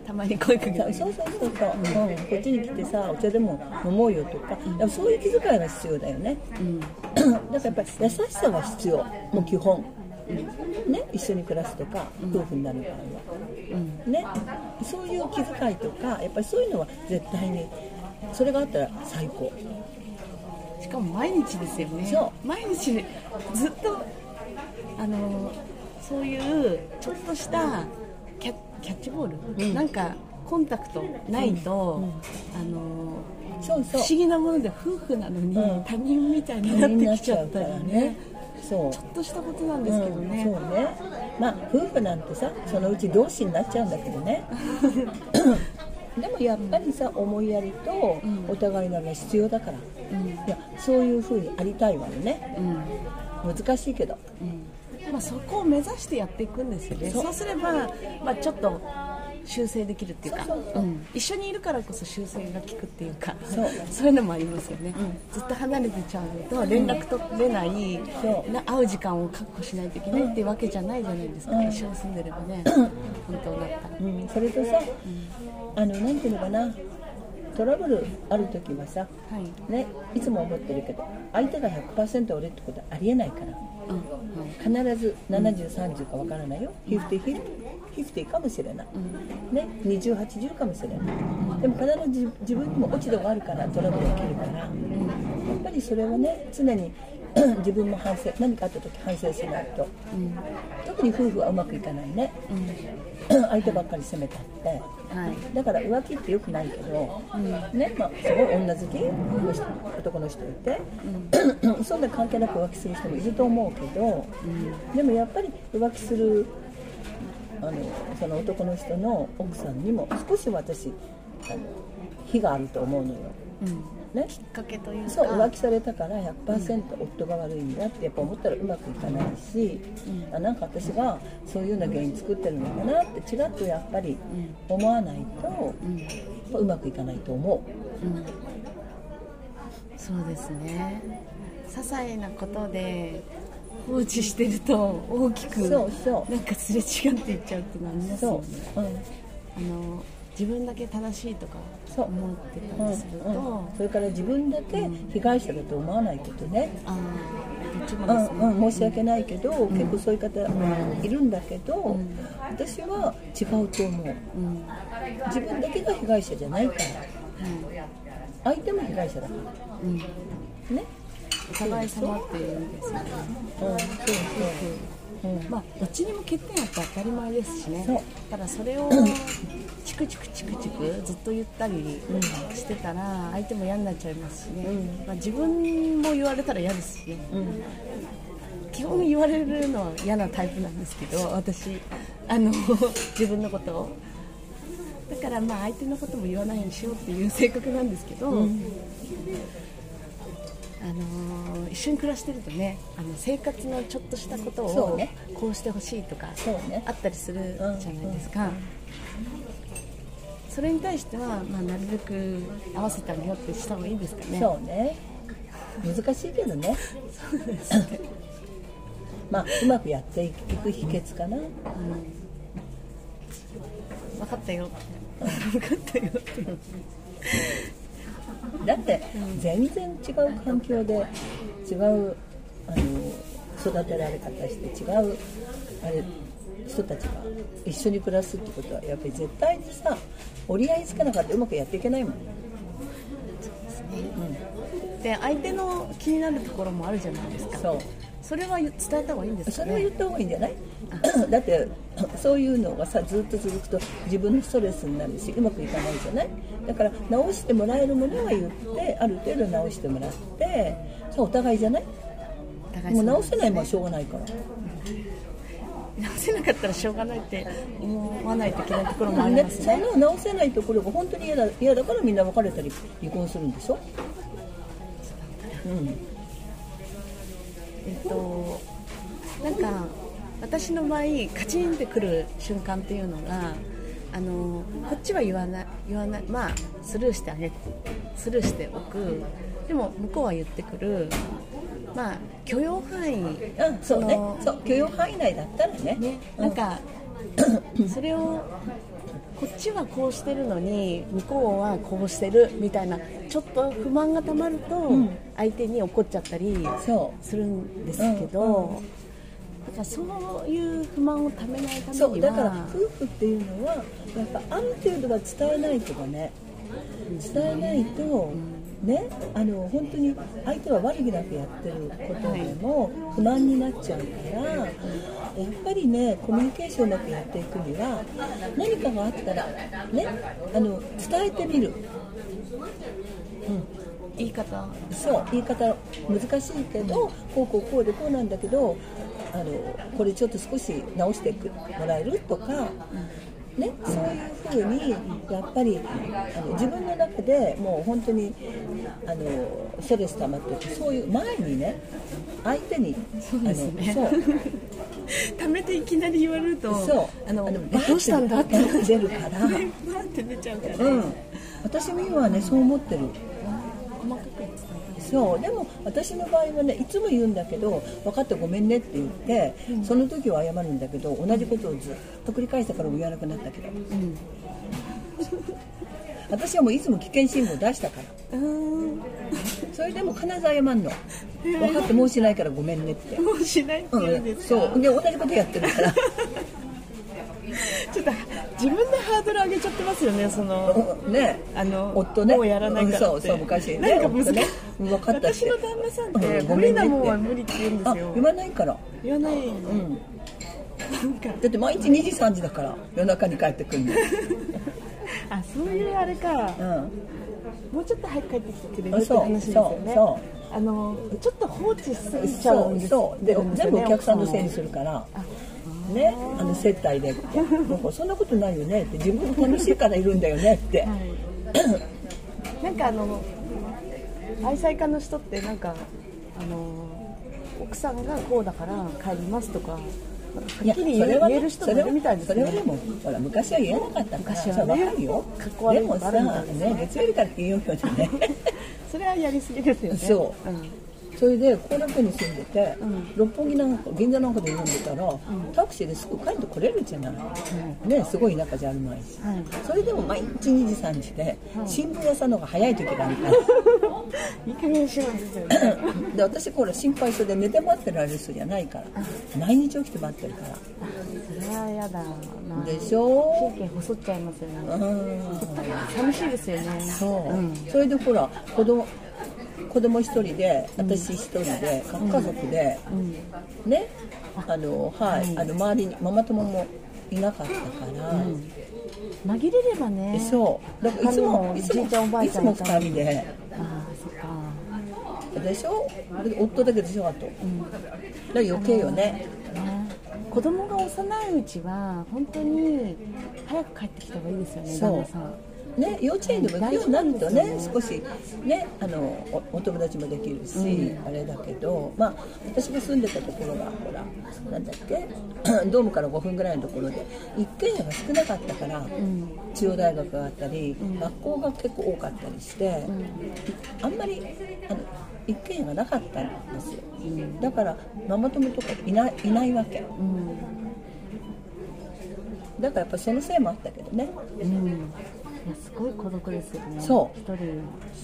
S2: たまに声かけて。
S1: そうそうそうそう、うん、こっちに来てさお茶でも飲もうよとか。でもそういう気遣いが必要だよね、だからやっぱり優しさは必要。もう基本、ね、一緒に暮らすとか夫婦になる場合は、ね、そういう気遣いとかやっぱりそういうのは絶対にそれがあったら最高。
S2: しかも毎日ですよね。
S1: そ
S2: 毎日ねずっとあのそういうちょっとしたキャキャッチボール、なんかコンタクトないと、あの
S1: そうそう。
S2: 不思議なもので夫婦なのに、
S1: うん。
S2: 他人みたいになってきちゃったりね。
S1: そう。
S2: ちょっとしたことなんですけどね、
S1: うん、そうね。まあ夫婦なんてさそのうち同志になっちゃうんだけどね。でもやっぱりさ思いやりとお互いのが必要だから、いやそういうふうにありたいわよね。
S2: うん。
S1: 難しいけど
S2: まあ、そこを目指してやっていくんですよね。
S1: そ
S2: そううすれば、まあ、ちょっと修正できるっていうか一緒にいるからこそ修正が効くっていうか
S1: そう。
S2: いうのもありますよね、ずっと離れてちゃうと連絡取れない、会う時間を確保しないといけないっていうわけじゃないじゃないですか、
S1: うん。
S2: 一緒に住んでればね、本当だったら。
S1: うん、それとさ、あのなんていうのかな。トラブルある時はさ、
S2: はい。
S1: ね、いつも思ってるけど相手が100%俺ってことはありえないから必ず7030かわからないよ5050かもしれない、ね、2080かもしれないでも必ず自自分にも落ち度があるからトラブル起きるからやっぱりそれはね常に 自分も反省何かあった時反省しないと、特に夫婦はうまくいかないね、相手ばっかり責めたって。
S2: はい。
S1: だから浮気ってよくないけど、ねまあ、すごい女好き？の人男の人いて、そんな関係なく浮気する人もいると思うけど、でもやっぱり浮気するあのその男の人の奥さんにも少し私あの非があると思うのよ。
S2: うん。
S1: ね、
S2: きっかけというか。
S1: そう浮気されたから100%夫が悪いんだってやっぱ思ったらうまくいかないし、あなんか私がそういうような原因作ってるのかなってちらっとやっぱり思わないと、やっぱうまくいかないと思
S2: う。ん。そうですね。些細なことで放置してると大きく
S1: そうそう。
S2: なんかすれ違っていっちゃうっていうのあり
S1: うそ
S2: ますよね。
S1: う、うん。
S2: あの自分だけ正しいとか
S1: そう。
S2: 思って
S1: うん
S2: たりすると、
S1: うん、それから自分だけ被害者だと思わないことね、うんうん、申し訳ないけど、結構そういう方いるんだけど、私は違うと思う。
S2: うん。
S1: 自分だけが被害者じゃないから。相手も被害者だか
S2: うんうん。
S1: らね。
S2: お互い様っていうんですよね。
S1: うんそうそう、うん
S2: まあどっちにも欠点あって当たり前ですしね。ただそれをチクチクチクチクずっと言ったりしてたら相手も嫌になっちゃいますしね、
S1: うん。
S2: まあ、自分も言われたら嫌ですしね。
S1: うん。
S2: 基本言われるのは嫌なタイプなんですけど私。あの 自分のことを。だからまあ相手のことも言わないようにしようっていう性格なんですけど、あのー一緒に暮らしてるとねあの生活のちょっとしたことを
S1: そうね。
S2: こうしてほしいとか
S1: そうね。
S2: あったりするじゃないですか、それに対しては、まあ、なるべく合わせてあげようってした方がいいですかね。
S1: そうね。難しいけどね。まあうまくやっていく秘訣かな。
S2: 分かったよ。分かったよ
S1: だって全然違う環境で違うあの育てられ方して違うあれ人たちが一緒に暮らすってことはやっぱり絶対にさ折り合いつけなかったらうまくやっていけないもん。
S2: で相手の気になるところもあるじゃないですか。
S1: そう。
S2: それは伝えた方がいいんですかね？
S1: それを言った方がいいんじゃない？だって そういうのがさずっと続くと自分のストレスになるしうまくいかないじゃない？だから直してもらえるものは言ってある程度直してもらってそうお互いじゃない？もう直せないもんはしょうがないから。
S2: 直せなかったらしょうがないって思わないといけないところもあり
S1: ね
S2: ますね。
S1: その直せないところが本当に嫌だ嫌だからみんな別れたり離婚するんでしょ？うん。
S2: えっとなんか私の場合カチンってくる瞬間っていうのがあのこっちは言わない言わないまあスルーしてあげスルーしておく。でも向こうは言ってくる。まあ許容範囲
S1: うんそうね。
S2: の
S1: そう許容範囲内だったらね。
S2: ね、なんか、それをこっちはこうしてるのに向こうはこうしてるみたいなちょっと不満がたまると
S1: ん。
S2: 相手に怒っちゃったり
S1: そ
S2: するんですけど、だからそういう不満をためないためには
S1: そうだから夫婦っていうのはやっぱある程度は伝えないとかね。伝えないと、ね、あの本当に相手は悪気なくやってることでも不満になっちゃうからやっぱりねコミュニケーションうまくやっていくには何かがあったらねあの伝えてみる。
S2: 言い方。
S1: そう言い方難しいけどこうこうこうでこうなんだけどあのこれちょっと少し直してくもらえるとか、ね、そういうふうにやっぱりあの自分の中でもう本当にあのストレス溜まっててそういう前にね相手に
S2: そうですね。
S1: あの そう。
S2: ためていきなり言われると
S1: そう。
S2: あのどうしたんだって。
S1: 出るから、
S2: ね バーって出ちゃうから、
S1: うん、私も今はねそう思ってる。
S2: 細かく
S1: そう。でも私の場合はねいつも言うんだけど分かったごめんねって言って、その時は謝るんだけど同じことをずっと繰り返したから言わなくなったけど、私はもういつも危険信号出したから。それでも必ず謝るの。分かってもうしないからごめんねって、
S2: もうしないって言うん
S1: うん、
S2: ですか、
S1: そう。で同じことやってるから
S2: ちょっと自分でハードル上げちゃってますよねその
S1: ね。
S2: あの
S1: 夫ね。
S2: もうやらないから
S1: そうそう昔ね。
S2: なんか難しい、
S1: 夫ね。
S2: 私の旦那さんって、無理なもんは無理って言うんで
S1: あ
S2: すよ。
S1: 言わないから。
S2: 言わない、
S1: うん。だって毎日2時3時だから夜中に帰ってくるの。
S2: あそういうあれか。
S1: うん。
S2: もうちょっと早く帰ってきてくれるって話ですよね。
S1: そうそ
S2: あのちょっと放置しすぎちゃ
S1: そううん
S2: です
S1: そうで全部お客さんのせいに
S2: 奥
S1: するからねあの接待で。ってなんかそんなことないよね。って自分も楽しいからいるんだよねって、
S2: はい。なんかあの愛妻家の人ってなんかあの奥さんがこうだから帰りますとかはっきり言え,、る人もいるみたいですね。
S1: それはでもほら昔は言えなかったから
S2: 昔はね
S1: それわかるよ。
S2: かっこ悪い
S1: でもさ
S2: ね
S1: ね月曜日からって言うようにね。
S2: それはやりすぎですよね。
S1: そう。
S2: うん
S1: それで後楽園に住んでて、
S2: ん。
S1: 六本木なんか銀座なんかで飲んでたら、タクシーですぐ帰ってこれるじゃない、ねすごい田舎じゃあるまいし、
S2: はい。
S1: それでも毎日2時3時で、新聞屋さんの方が早い時があるから。
S2: いい加減しろですよね。
S1: で私これ心配性で寝て待ってられる人じゃないから。毎日起きて待ってるから。
S2: それはやだ。な
S1: でしょ？
S2: 神経細っちゃいますよ
S1: う
S2: ね
S1: ん。
S2: 寂しいですよね。
S1: そう、
S2: ん。
S1: それでほら子供子供一人で私一人で核家族で、ねあのはい、あの周りにママ友もいなかったから、
S2: 紛れればね。
S1: そう。だからいつもいつも
S2: じいちゃんおばあ
S1: いつも
S2: ちゃんが
S1: 二人で。
S2: ああそっか。
S1: でしょ？で夫だけでしょあと、だから余計よね。
S2: ね。子供が幼いうちは本当に早く帰ってきた方がいいですよね旦那さん
S1: ね、幼稚園でも行くようになるとね少しねあのおお友達もできるし、
S2: うん。
S1: あれだけど、まあ、私が住んでたところがほらなんだっけ ドームから5分ぐらいのところで一軒家が少なかったから、
S2: ん。
S1: 中央大学があったり、
S2: ん。
S1: 学校が結構多かったりして、あんまりあの一軒家がなかったんですよ、だからママ友とかいないいないわけ。
S2: うん。
S1: だからやっぱそのせいもあったけどね。
S2: うんいやすごい孤独ですよね。
S1: そう。
S2: 一人で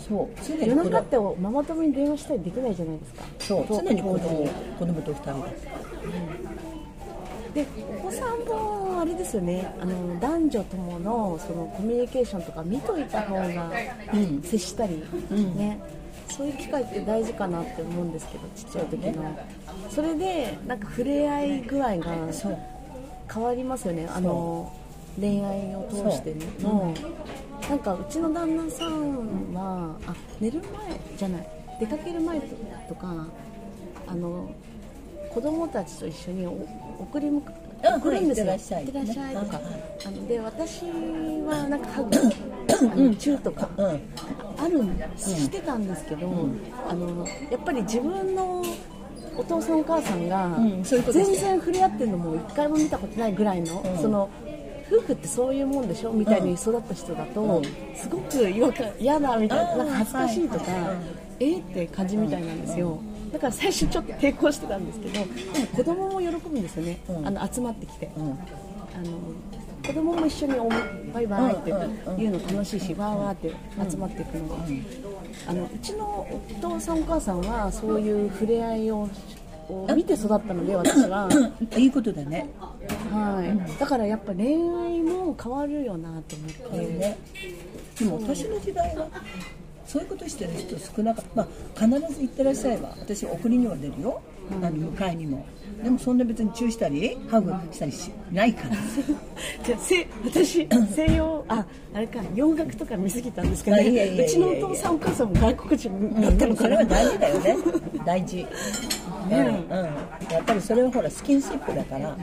S1: そう。常に
S2: 夜中ってママ友に電話したりできないじゃないですか。
S1: そう。
S2: と
S1: 常に子供子供と二人。だった
S2: でお子さんもあれですよね。あの男女とものそのコミュニケーションとか見といた方が
S1: うん
S2: 接したり、
S1: うん。
S2: ね。そういう機会って大事かなって思うんですけどちっちゃい時のそれでなんか触れ合い具合が変わりますよね。あの恋愛を通しての、なんかうちの旦那さんはあ寝る前じゃない出かける前とかあの子供たちと一緒にお送り迎え
S1: うん
S2: 送るんですよ。
S1: はい。行ってらっしゃい
S2: とか。
S1: ね
S2: あので私はなんかハグあのチューとか
S1: うん。
S2: あるんしてたんですけど、あのやっぱり自分のお父さんお母さんが全然触れ合ってるのも一回も見たことないぐらいの、
S1: うん。
S2: その夫婦ってそういうもんでしょ？みたいに育った人だと、
S1: うん。
S2: すごく違和感嫌だみたいななん。か恥ずかしいとか、えーって感じみたいなんですよ、だから最初ちょっと抵抗してたんですけどでも子供も喜ぶんですよね、
S1: うん。
S2: あの集まってきて。
S1: うん。
S2: あの子供も一緒におバイバイって言うの楽しいし、わーわーって集まっていくのが、あのうちのお父さんお母さんはそういう触れ合いをを見て育ったので私は、
S1: いいことだね。
S2: はい、だからやっぱ恋愛も変わるよなと思って、
S1: ね。でも私の時代はそういうことしてる人少なかった、まあ、必ず行ってらっしゃいば私送りには出るよ、あの迎えにもでもそんな別にチューしたりハグしたりしないから。
S2: じゃあせ私 西洋ああれか洋楽とか見すぎたんですけど、
S1: あいやいやいやいや
S2: うちのお父さんお母さんも外国人だ
S1: うん
S2: ったのかな、
S1: でもそれは大事だよね。大事。
S2: ね。
S1: うんうん、やっぱりそれはほらスキンシップだから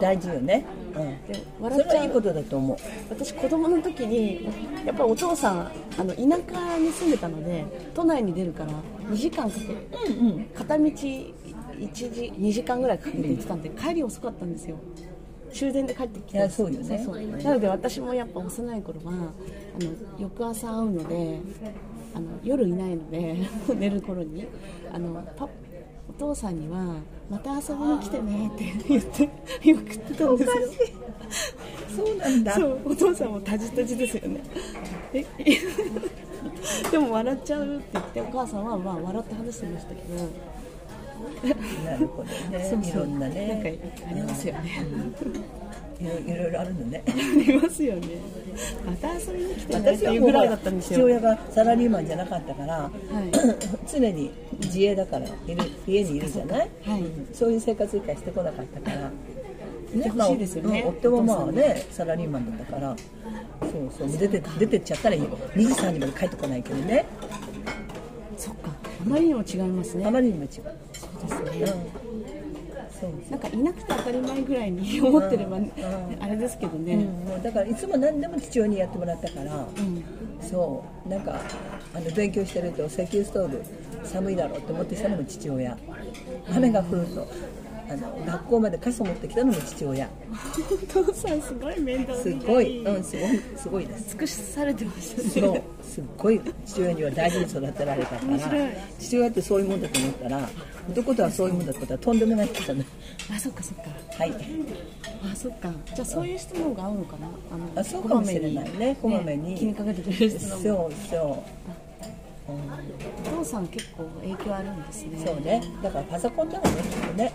S1: 大事よね、うん、
S2: で
S1: それはいいうことだと思う。
S2: 私子供の時にやっぱりお父さんあの田舎に住んでたので都内に出るから2時間かけて
S1: うんうん。
S2: 片道1時2時間ぐらいかけて行ってたんで帰り遅かったんですよ。終電で帰ってきて。
S1: いやそうよね。
S2: なので私もやっぱ幼い頃はあの翌朝会うのであの夜いないので 寝る頃にあのパお父さんには「また遊びに来てね」って言ってよく言ってたんですよ。
S1: そうなんだ。
S2: そうお父さんもタジタジですよね。えでも笑っちゃうって言ってお母さんはまあ笑って話してましたけど
S1: なるほどね。
S2: そうそう。
S1: いろんなね。
S2: なんかありますよね。
S1: いろいろあるのね。
S2: ありますよね。また遊びに来てねって
S1: 私はもう
S2: いうぐらいだったんですよ。
S1: 父親がサラリーマンじゃなかったから、
S2: はい。
S1: 常に自営だからいる家にいるじゃない、
S2: はい。
S1: そういう生活以下してこなかったから、まあうん夫もまあねサラリーマンだったから。そうそう。出て出てっちゃったら2時3時まで帰ってこないけどね。
S2: そっか。あまりにも違いますね。
S1: あまりにも違う
S2: ですね。なんかいなくて当たり前ぐらいに思ってれば、あれですけどね、
S1: うん、もうだからいつも何でも父親にやってもらったから、
S2: うん。
S1: そう。なんかあの勉強してると石油ストーブ寒いだろうって思ってきたのも父親。雨が降るとあの学校まで傘持ってきたのも父親。
S2: お父さんすごい面倒
S1: すごい、うん、すごいすごいです。
S2: 尽くしされてましたね。
S1: そう。すっごい。父親には大事に育てられたから。父親ってそういうもんだと思ったら男とはそういうもんだってことんでもないことだね。
S2: あそっかそっか。
S1: はい。
S2: あそっか。じゃあそういう人の方が合うのかな？あの
S1: あそうかもしれないね。こまめに
S2: 気にかけてくれる人の
S1: そうそう
S2: お父さん結構影響あるんですね。
S1: そうね。だからパソコンだろうねきっとね。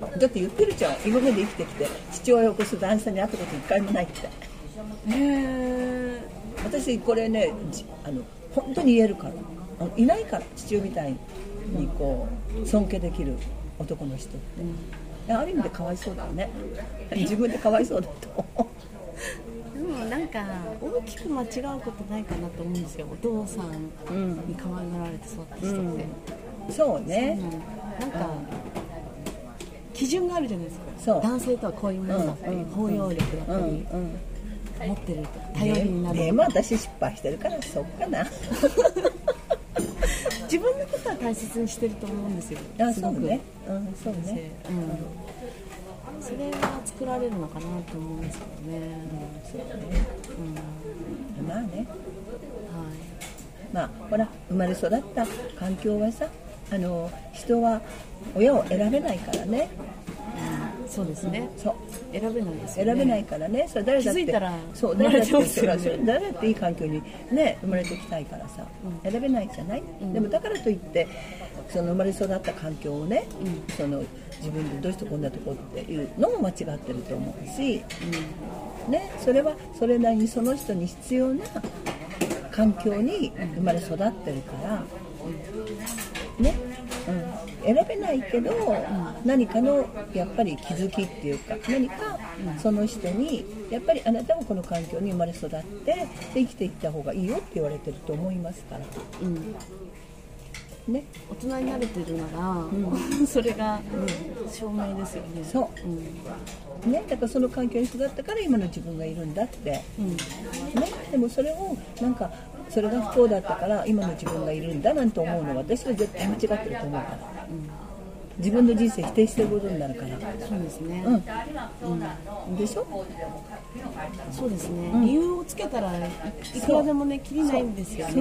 S1: だって言ってるじゃん今まで生きてきて父親を起こす男性に会ったこと一回もないって。
S2: へえ
S1: 私これねじあの本当に言えるから。いないから父親みたいにこう尊敬できる男の人って、ある意味でかわいそうだよね。自分でかわいそうだと思
S2: でもなんか大きく間違うことないかなと思うんですよお父さんに可愛がられて育った人って、
S1: うそうね。
S2: うんなんか基準があるじゃないですか。男性とはこういうものだったり、
S1: うん
S2: 包容力だったり、
S1: うん
S2: 持ってると頼りになる。
S1: でも私失敗してるからそっかな。
S2: 自分のことは大切にしてると思うんですよ。
S1: あそうね。うんそうね。
S2: うん、それが作られるのかなと思うんですけどね、
S1: そうね。
S2: うん。
S1: まあね
S2: はい。
S1: まあほら生まれ育った環境はさあの人は親を選べないからね。
S2: そうですね。
S1: そう。
S2: 選べないですよね。
S1: 選べないからね。それ誰だって。
S2: 気づいたら
S1: そう誰だってそれ誰だっていい環境にね生まれてきたいからさ、選べないじゃない、でもだからといってその生まれ育った環境をね、その自分でどうしてこんなとこっていうのも間違ってると思うし、ね、それはそれなりにその人に必要な環境に生まれ育ってるから、ね、うん、選べないけど、何かのやっぱり気づきっていうか何かその人にやっぱりあなたもこの環境に生まれ育って生きていった方がいいよって言われてると思いますから。
S2: うん。
S1: ね。
S2: 大人になれてるなら、それが、証明ですよね。
S1: そ
S2: う。ん。
S1: ねだからその環境に育ったから今の自分がいるんだって。
S2: うん。
S1: ね、でもそれをなんかそれが不幸だったから今の自分がいるんだなんて思うのは私は絶対間違ってると思うから。自分の人生否定してることになるから。
S2: そうですね、
S1: う
S2: うん
S1: ん。でしょ？
S2: そうですね、
S1: ん。
S2: 理由をつけたらいいくらでもね切りないんですよね。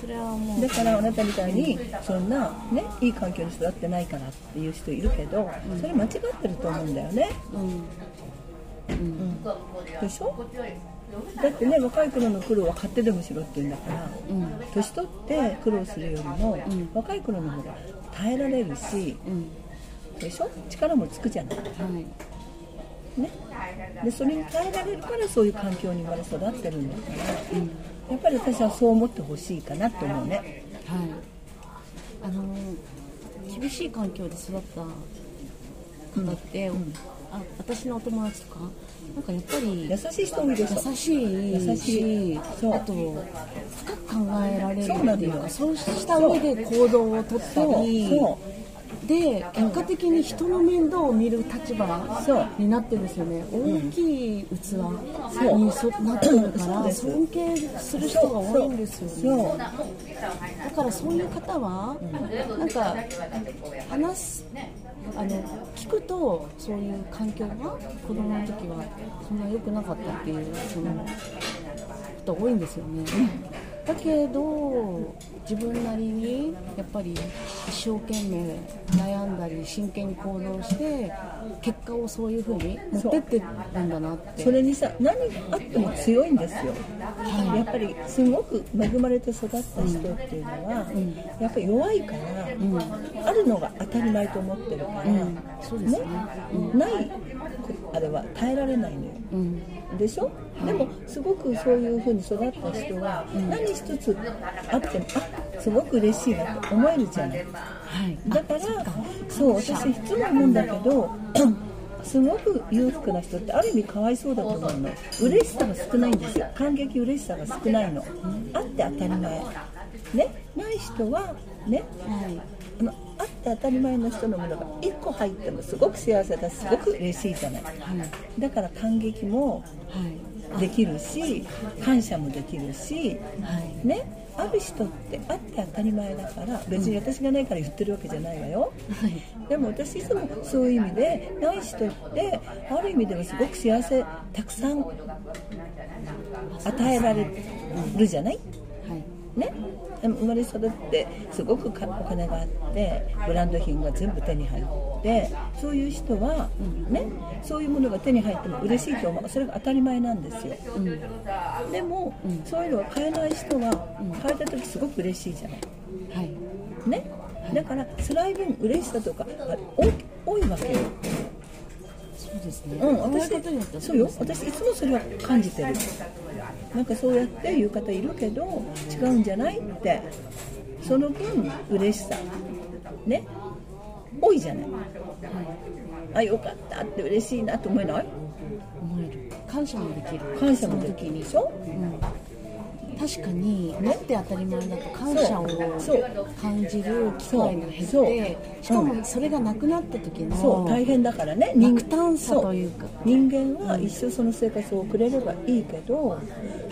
S1: そ
S2: れはもう。
S1: だからあなたみたいにそんなねいい環境に育ってないからっていう人いるけどそれ間違ってると思うんだよね。
S2: うん。
S1: でしょ？だってね若い頃の苦労は勝手でもしろって言うんだから
S2: うん。
S1: 年取って苦労するよりも、若い頃の方が耐えられるし
S2: うん。
S1: でしょ？力もつくじゃない。
S2: はい
S1: ね、でそれに耐えられるからそういう環境に生まれ育ってるんだから、やっぱり私はそう思ってほしいかなと思うね。
S2: はい。あの厳しい環境で育った方って、あ私のお友達とかなんかやっぱり
S1: 優しい人多いでしょ。
S2: 優しい
S1: 優しい。そう。
S2: あと深く考えられる
S1: そうなのよ
S2: っていうかそうした上で行動を取った
S1: そう。
S2: り
S1: そ
S2: で結果的に人の面倒を見る立場になってるんですよね。大きい器
S1: そう
S2: にそなってるから尊敬する人が多いんですよね。だからそういう方はなんか話すあの聞くとそういう環境が子供の時はそんな良くなかったっていうそのことが多いんですよね。だけど自分なりにやっぱり一生懸命悩んだり真剣に行動して結果をそういう風に持ってってるんだなって。
S1: それにさ何があっても強いんですよ、やっぱりすごく恵まれて育った人っていうのは、やっぱり弱いから、あるのが当たり前と思ってるから、
S2: うん。そうですね。
S1: ないあれは耐えられないのよ。
S2: うん。
S1: でしょ？でもすごくそういう風に育った人は何一つあってもあすごく嬉しいなと思えるじゃない。
S2: はい。
S1: だからそう私いつも思うんだけど すごく裕福な人ってある意味かわいそうだと思うの。嬉しさが少ないんですよ。感激嬉しさが少ないの。あって当たり前。ねない人はね
S2: はい。
S1: あのあって当たり前の人のものが1個入ってもすごく幸せだしすごく嬉しいじゃない。だから感激も
S2: はい
S1: できるし感謝もできるし
S2: はい
S1: ねある人ってあって当たり前だから別に私がないから言ってるわけじゃないわよ、
S2: はい
S1: でも私いつもそういう意味でない人ってある意味ではすごく幸せたくさん与えられるじゃない？
S2: はい。
S1: ね？でも生まれ育ってすごくかお金があってブランド品が全部手に入ってそういう人は、ね、そういうものが手に入っても嬉しいと思う。それが当たり前なんですよ。でも、そういうのは買えない人は買えた時すごく嬉しいじゃない。
S2: はい。
S1: ね。だから辛い分嬉しさとか多いわけよ
S2: そうですね。
S1: うん、私そうよ。私いつもそれは感じてる。なんかそうやって言う方いるけど違うんじゃないって。その分嬉しさ。ね。多いじゃない。あよかったって嬉しいなと思えない？
S2: 思える。感謝もできる。
S1: 感謝もできる。でしょ？
S2: うん確かにあって当たり前だと感謝を感じる機会が減ってしかもそれがなくなった時の
S1: そう大変だからね。
S2: 落胆さというか。
S1: 人間は一生その生活を送れればいいけど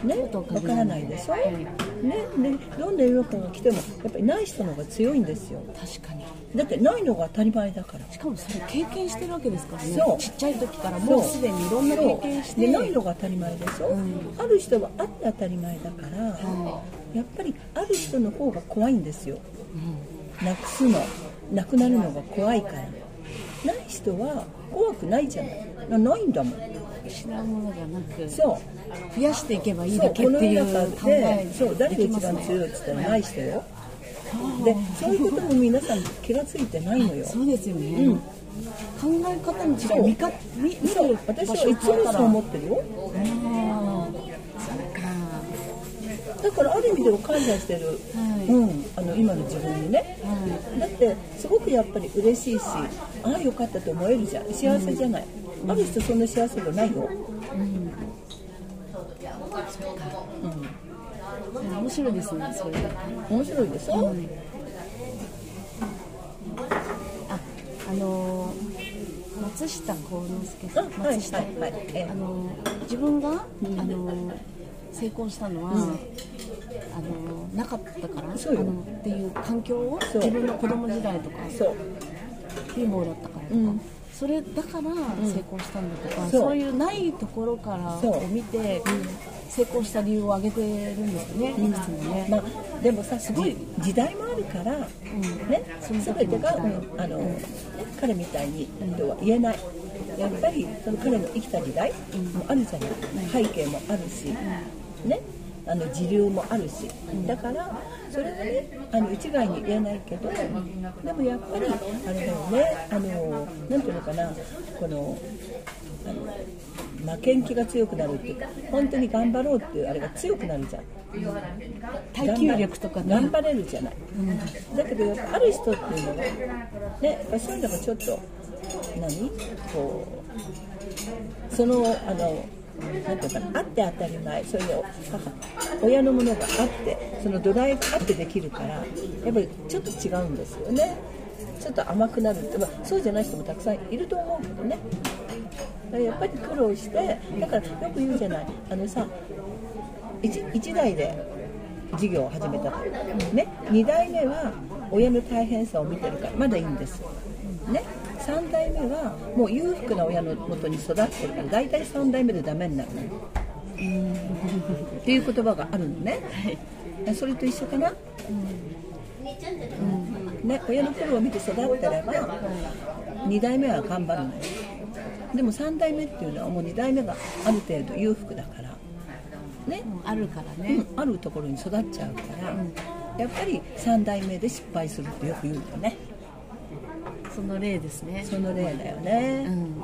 S1: ね
S2: と
S1: わからないでしょ、
S2: はい。
S1: ねでどんな世の中が来てもやっぱりない人の方が強いんですよ。
S2: 確かに
S1: だってないのが当たり前だから。
S2: しかもそれ経験してるわけですからね。
S1: そう。
S2: ちっちゃい時からもうすでにいろんな経験して。
S1: でないのが当たり前でしょ、
S2: うん。
S1: ある人はあって当たり前だから、
S2: は
S1: やっぱりある人の方が怖いんですよ。なくすの。なくなるのが怖いから。ない人は怖くないじゃない。なないんだもん。
S2: 失うものがなく
S1: そう。
S2: 増やしていけばいいだけっていう
S1: この中
S2: 考え
S1: でそう誰が一番強いって言ったらない人よでそういうことも皆さん気がついてないのよ。
S2: そうですよね、
S1: うん。
S2: 考え方の違い見か見見る
S1: 私はいつもそう思
S2: っ
S1: ってるよ。だからある意味では感謝してる、
S2: はい。
S1: うん、あの今の自分にね。
S2: は
S1: だってすごくやっぱり嬉しいしああよかったと思えるじゃん。幸せじゃない、ある人そんな幸せじゃないよ、
S2: い、うん、面白いですねそれ
S1: 面白いでしょ、
S2: うん。ああのー松下幸之助さん、松下、
S1: はいはい。ええ。
S2: あのー自分が、あのー成功したのは、あのーなかったからあのっていう環境を自分の子供時代とか
S1: そう。
S2: 貧乏だったからとか、
S1: うん
S2: それだから成功したんだとか、
S1: そう。
S2: そういうないところからを見て成功した理由を挙げてるんですよね、いくつもね、
S1: まあ、でもさすごい時代もあるから、ね。
S2: その時の
S1: 全てが、うんあのね彼みたいにとは言えない。やっぱりその彼の生きた時代もあるじゃない、背景もあるし、ねあの時流もあるし、だからそれはねあの一概に言えないけど、でもやっぱりあれだよねあのなんていうのかなこのあの負けん気が強くなるっていうか本当に頑張ろうっていうあれが強くなるじゃん。
S2: 耐久力とかね。
S1: 頑張れるじゃない、だけどやっぱある人っていうのはねやっぱそういうのがちょっと何？こうそのあのなんていうかなあって当たり前それで母親のものがあってその土台があってできるからやっぱりちょっと違うんですよね。ちょっと甘くなるって、まあ、そうじゃない人もたくさんいると思うけどね。だからやっぱり苦労してだからよく言うじゃない。あのさ一一代で事業を始めたと、ね、2代目は親の大変さを見てるからまだいいんです、ね、3代目はもう裕福な親のもとに育ってるから大体3代目でダメになるのっていう言葉があるのね、それと一緒かな、うん。ね、親の苦労を見て育ってれば2代目は頑張るのよ。でも3代目っていうのはもう2代目がある程度裕福だから。ね、
S2: あるからね、
S1: うん、あるところに育っちゃうから、やっぱり3代目で失敗するってよく言うよね
S2: その例ですね。
S1: その例だよね、
S2: うん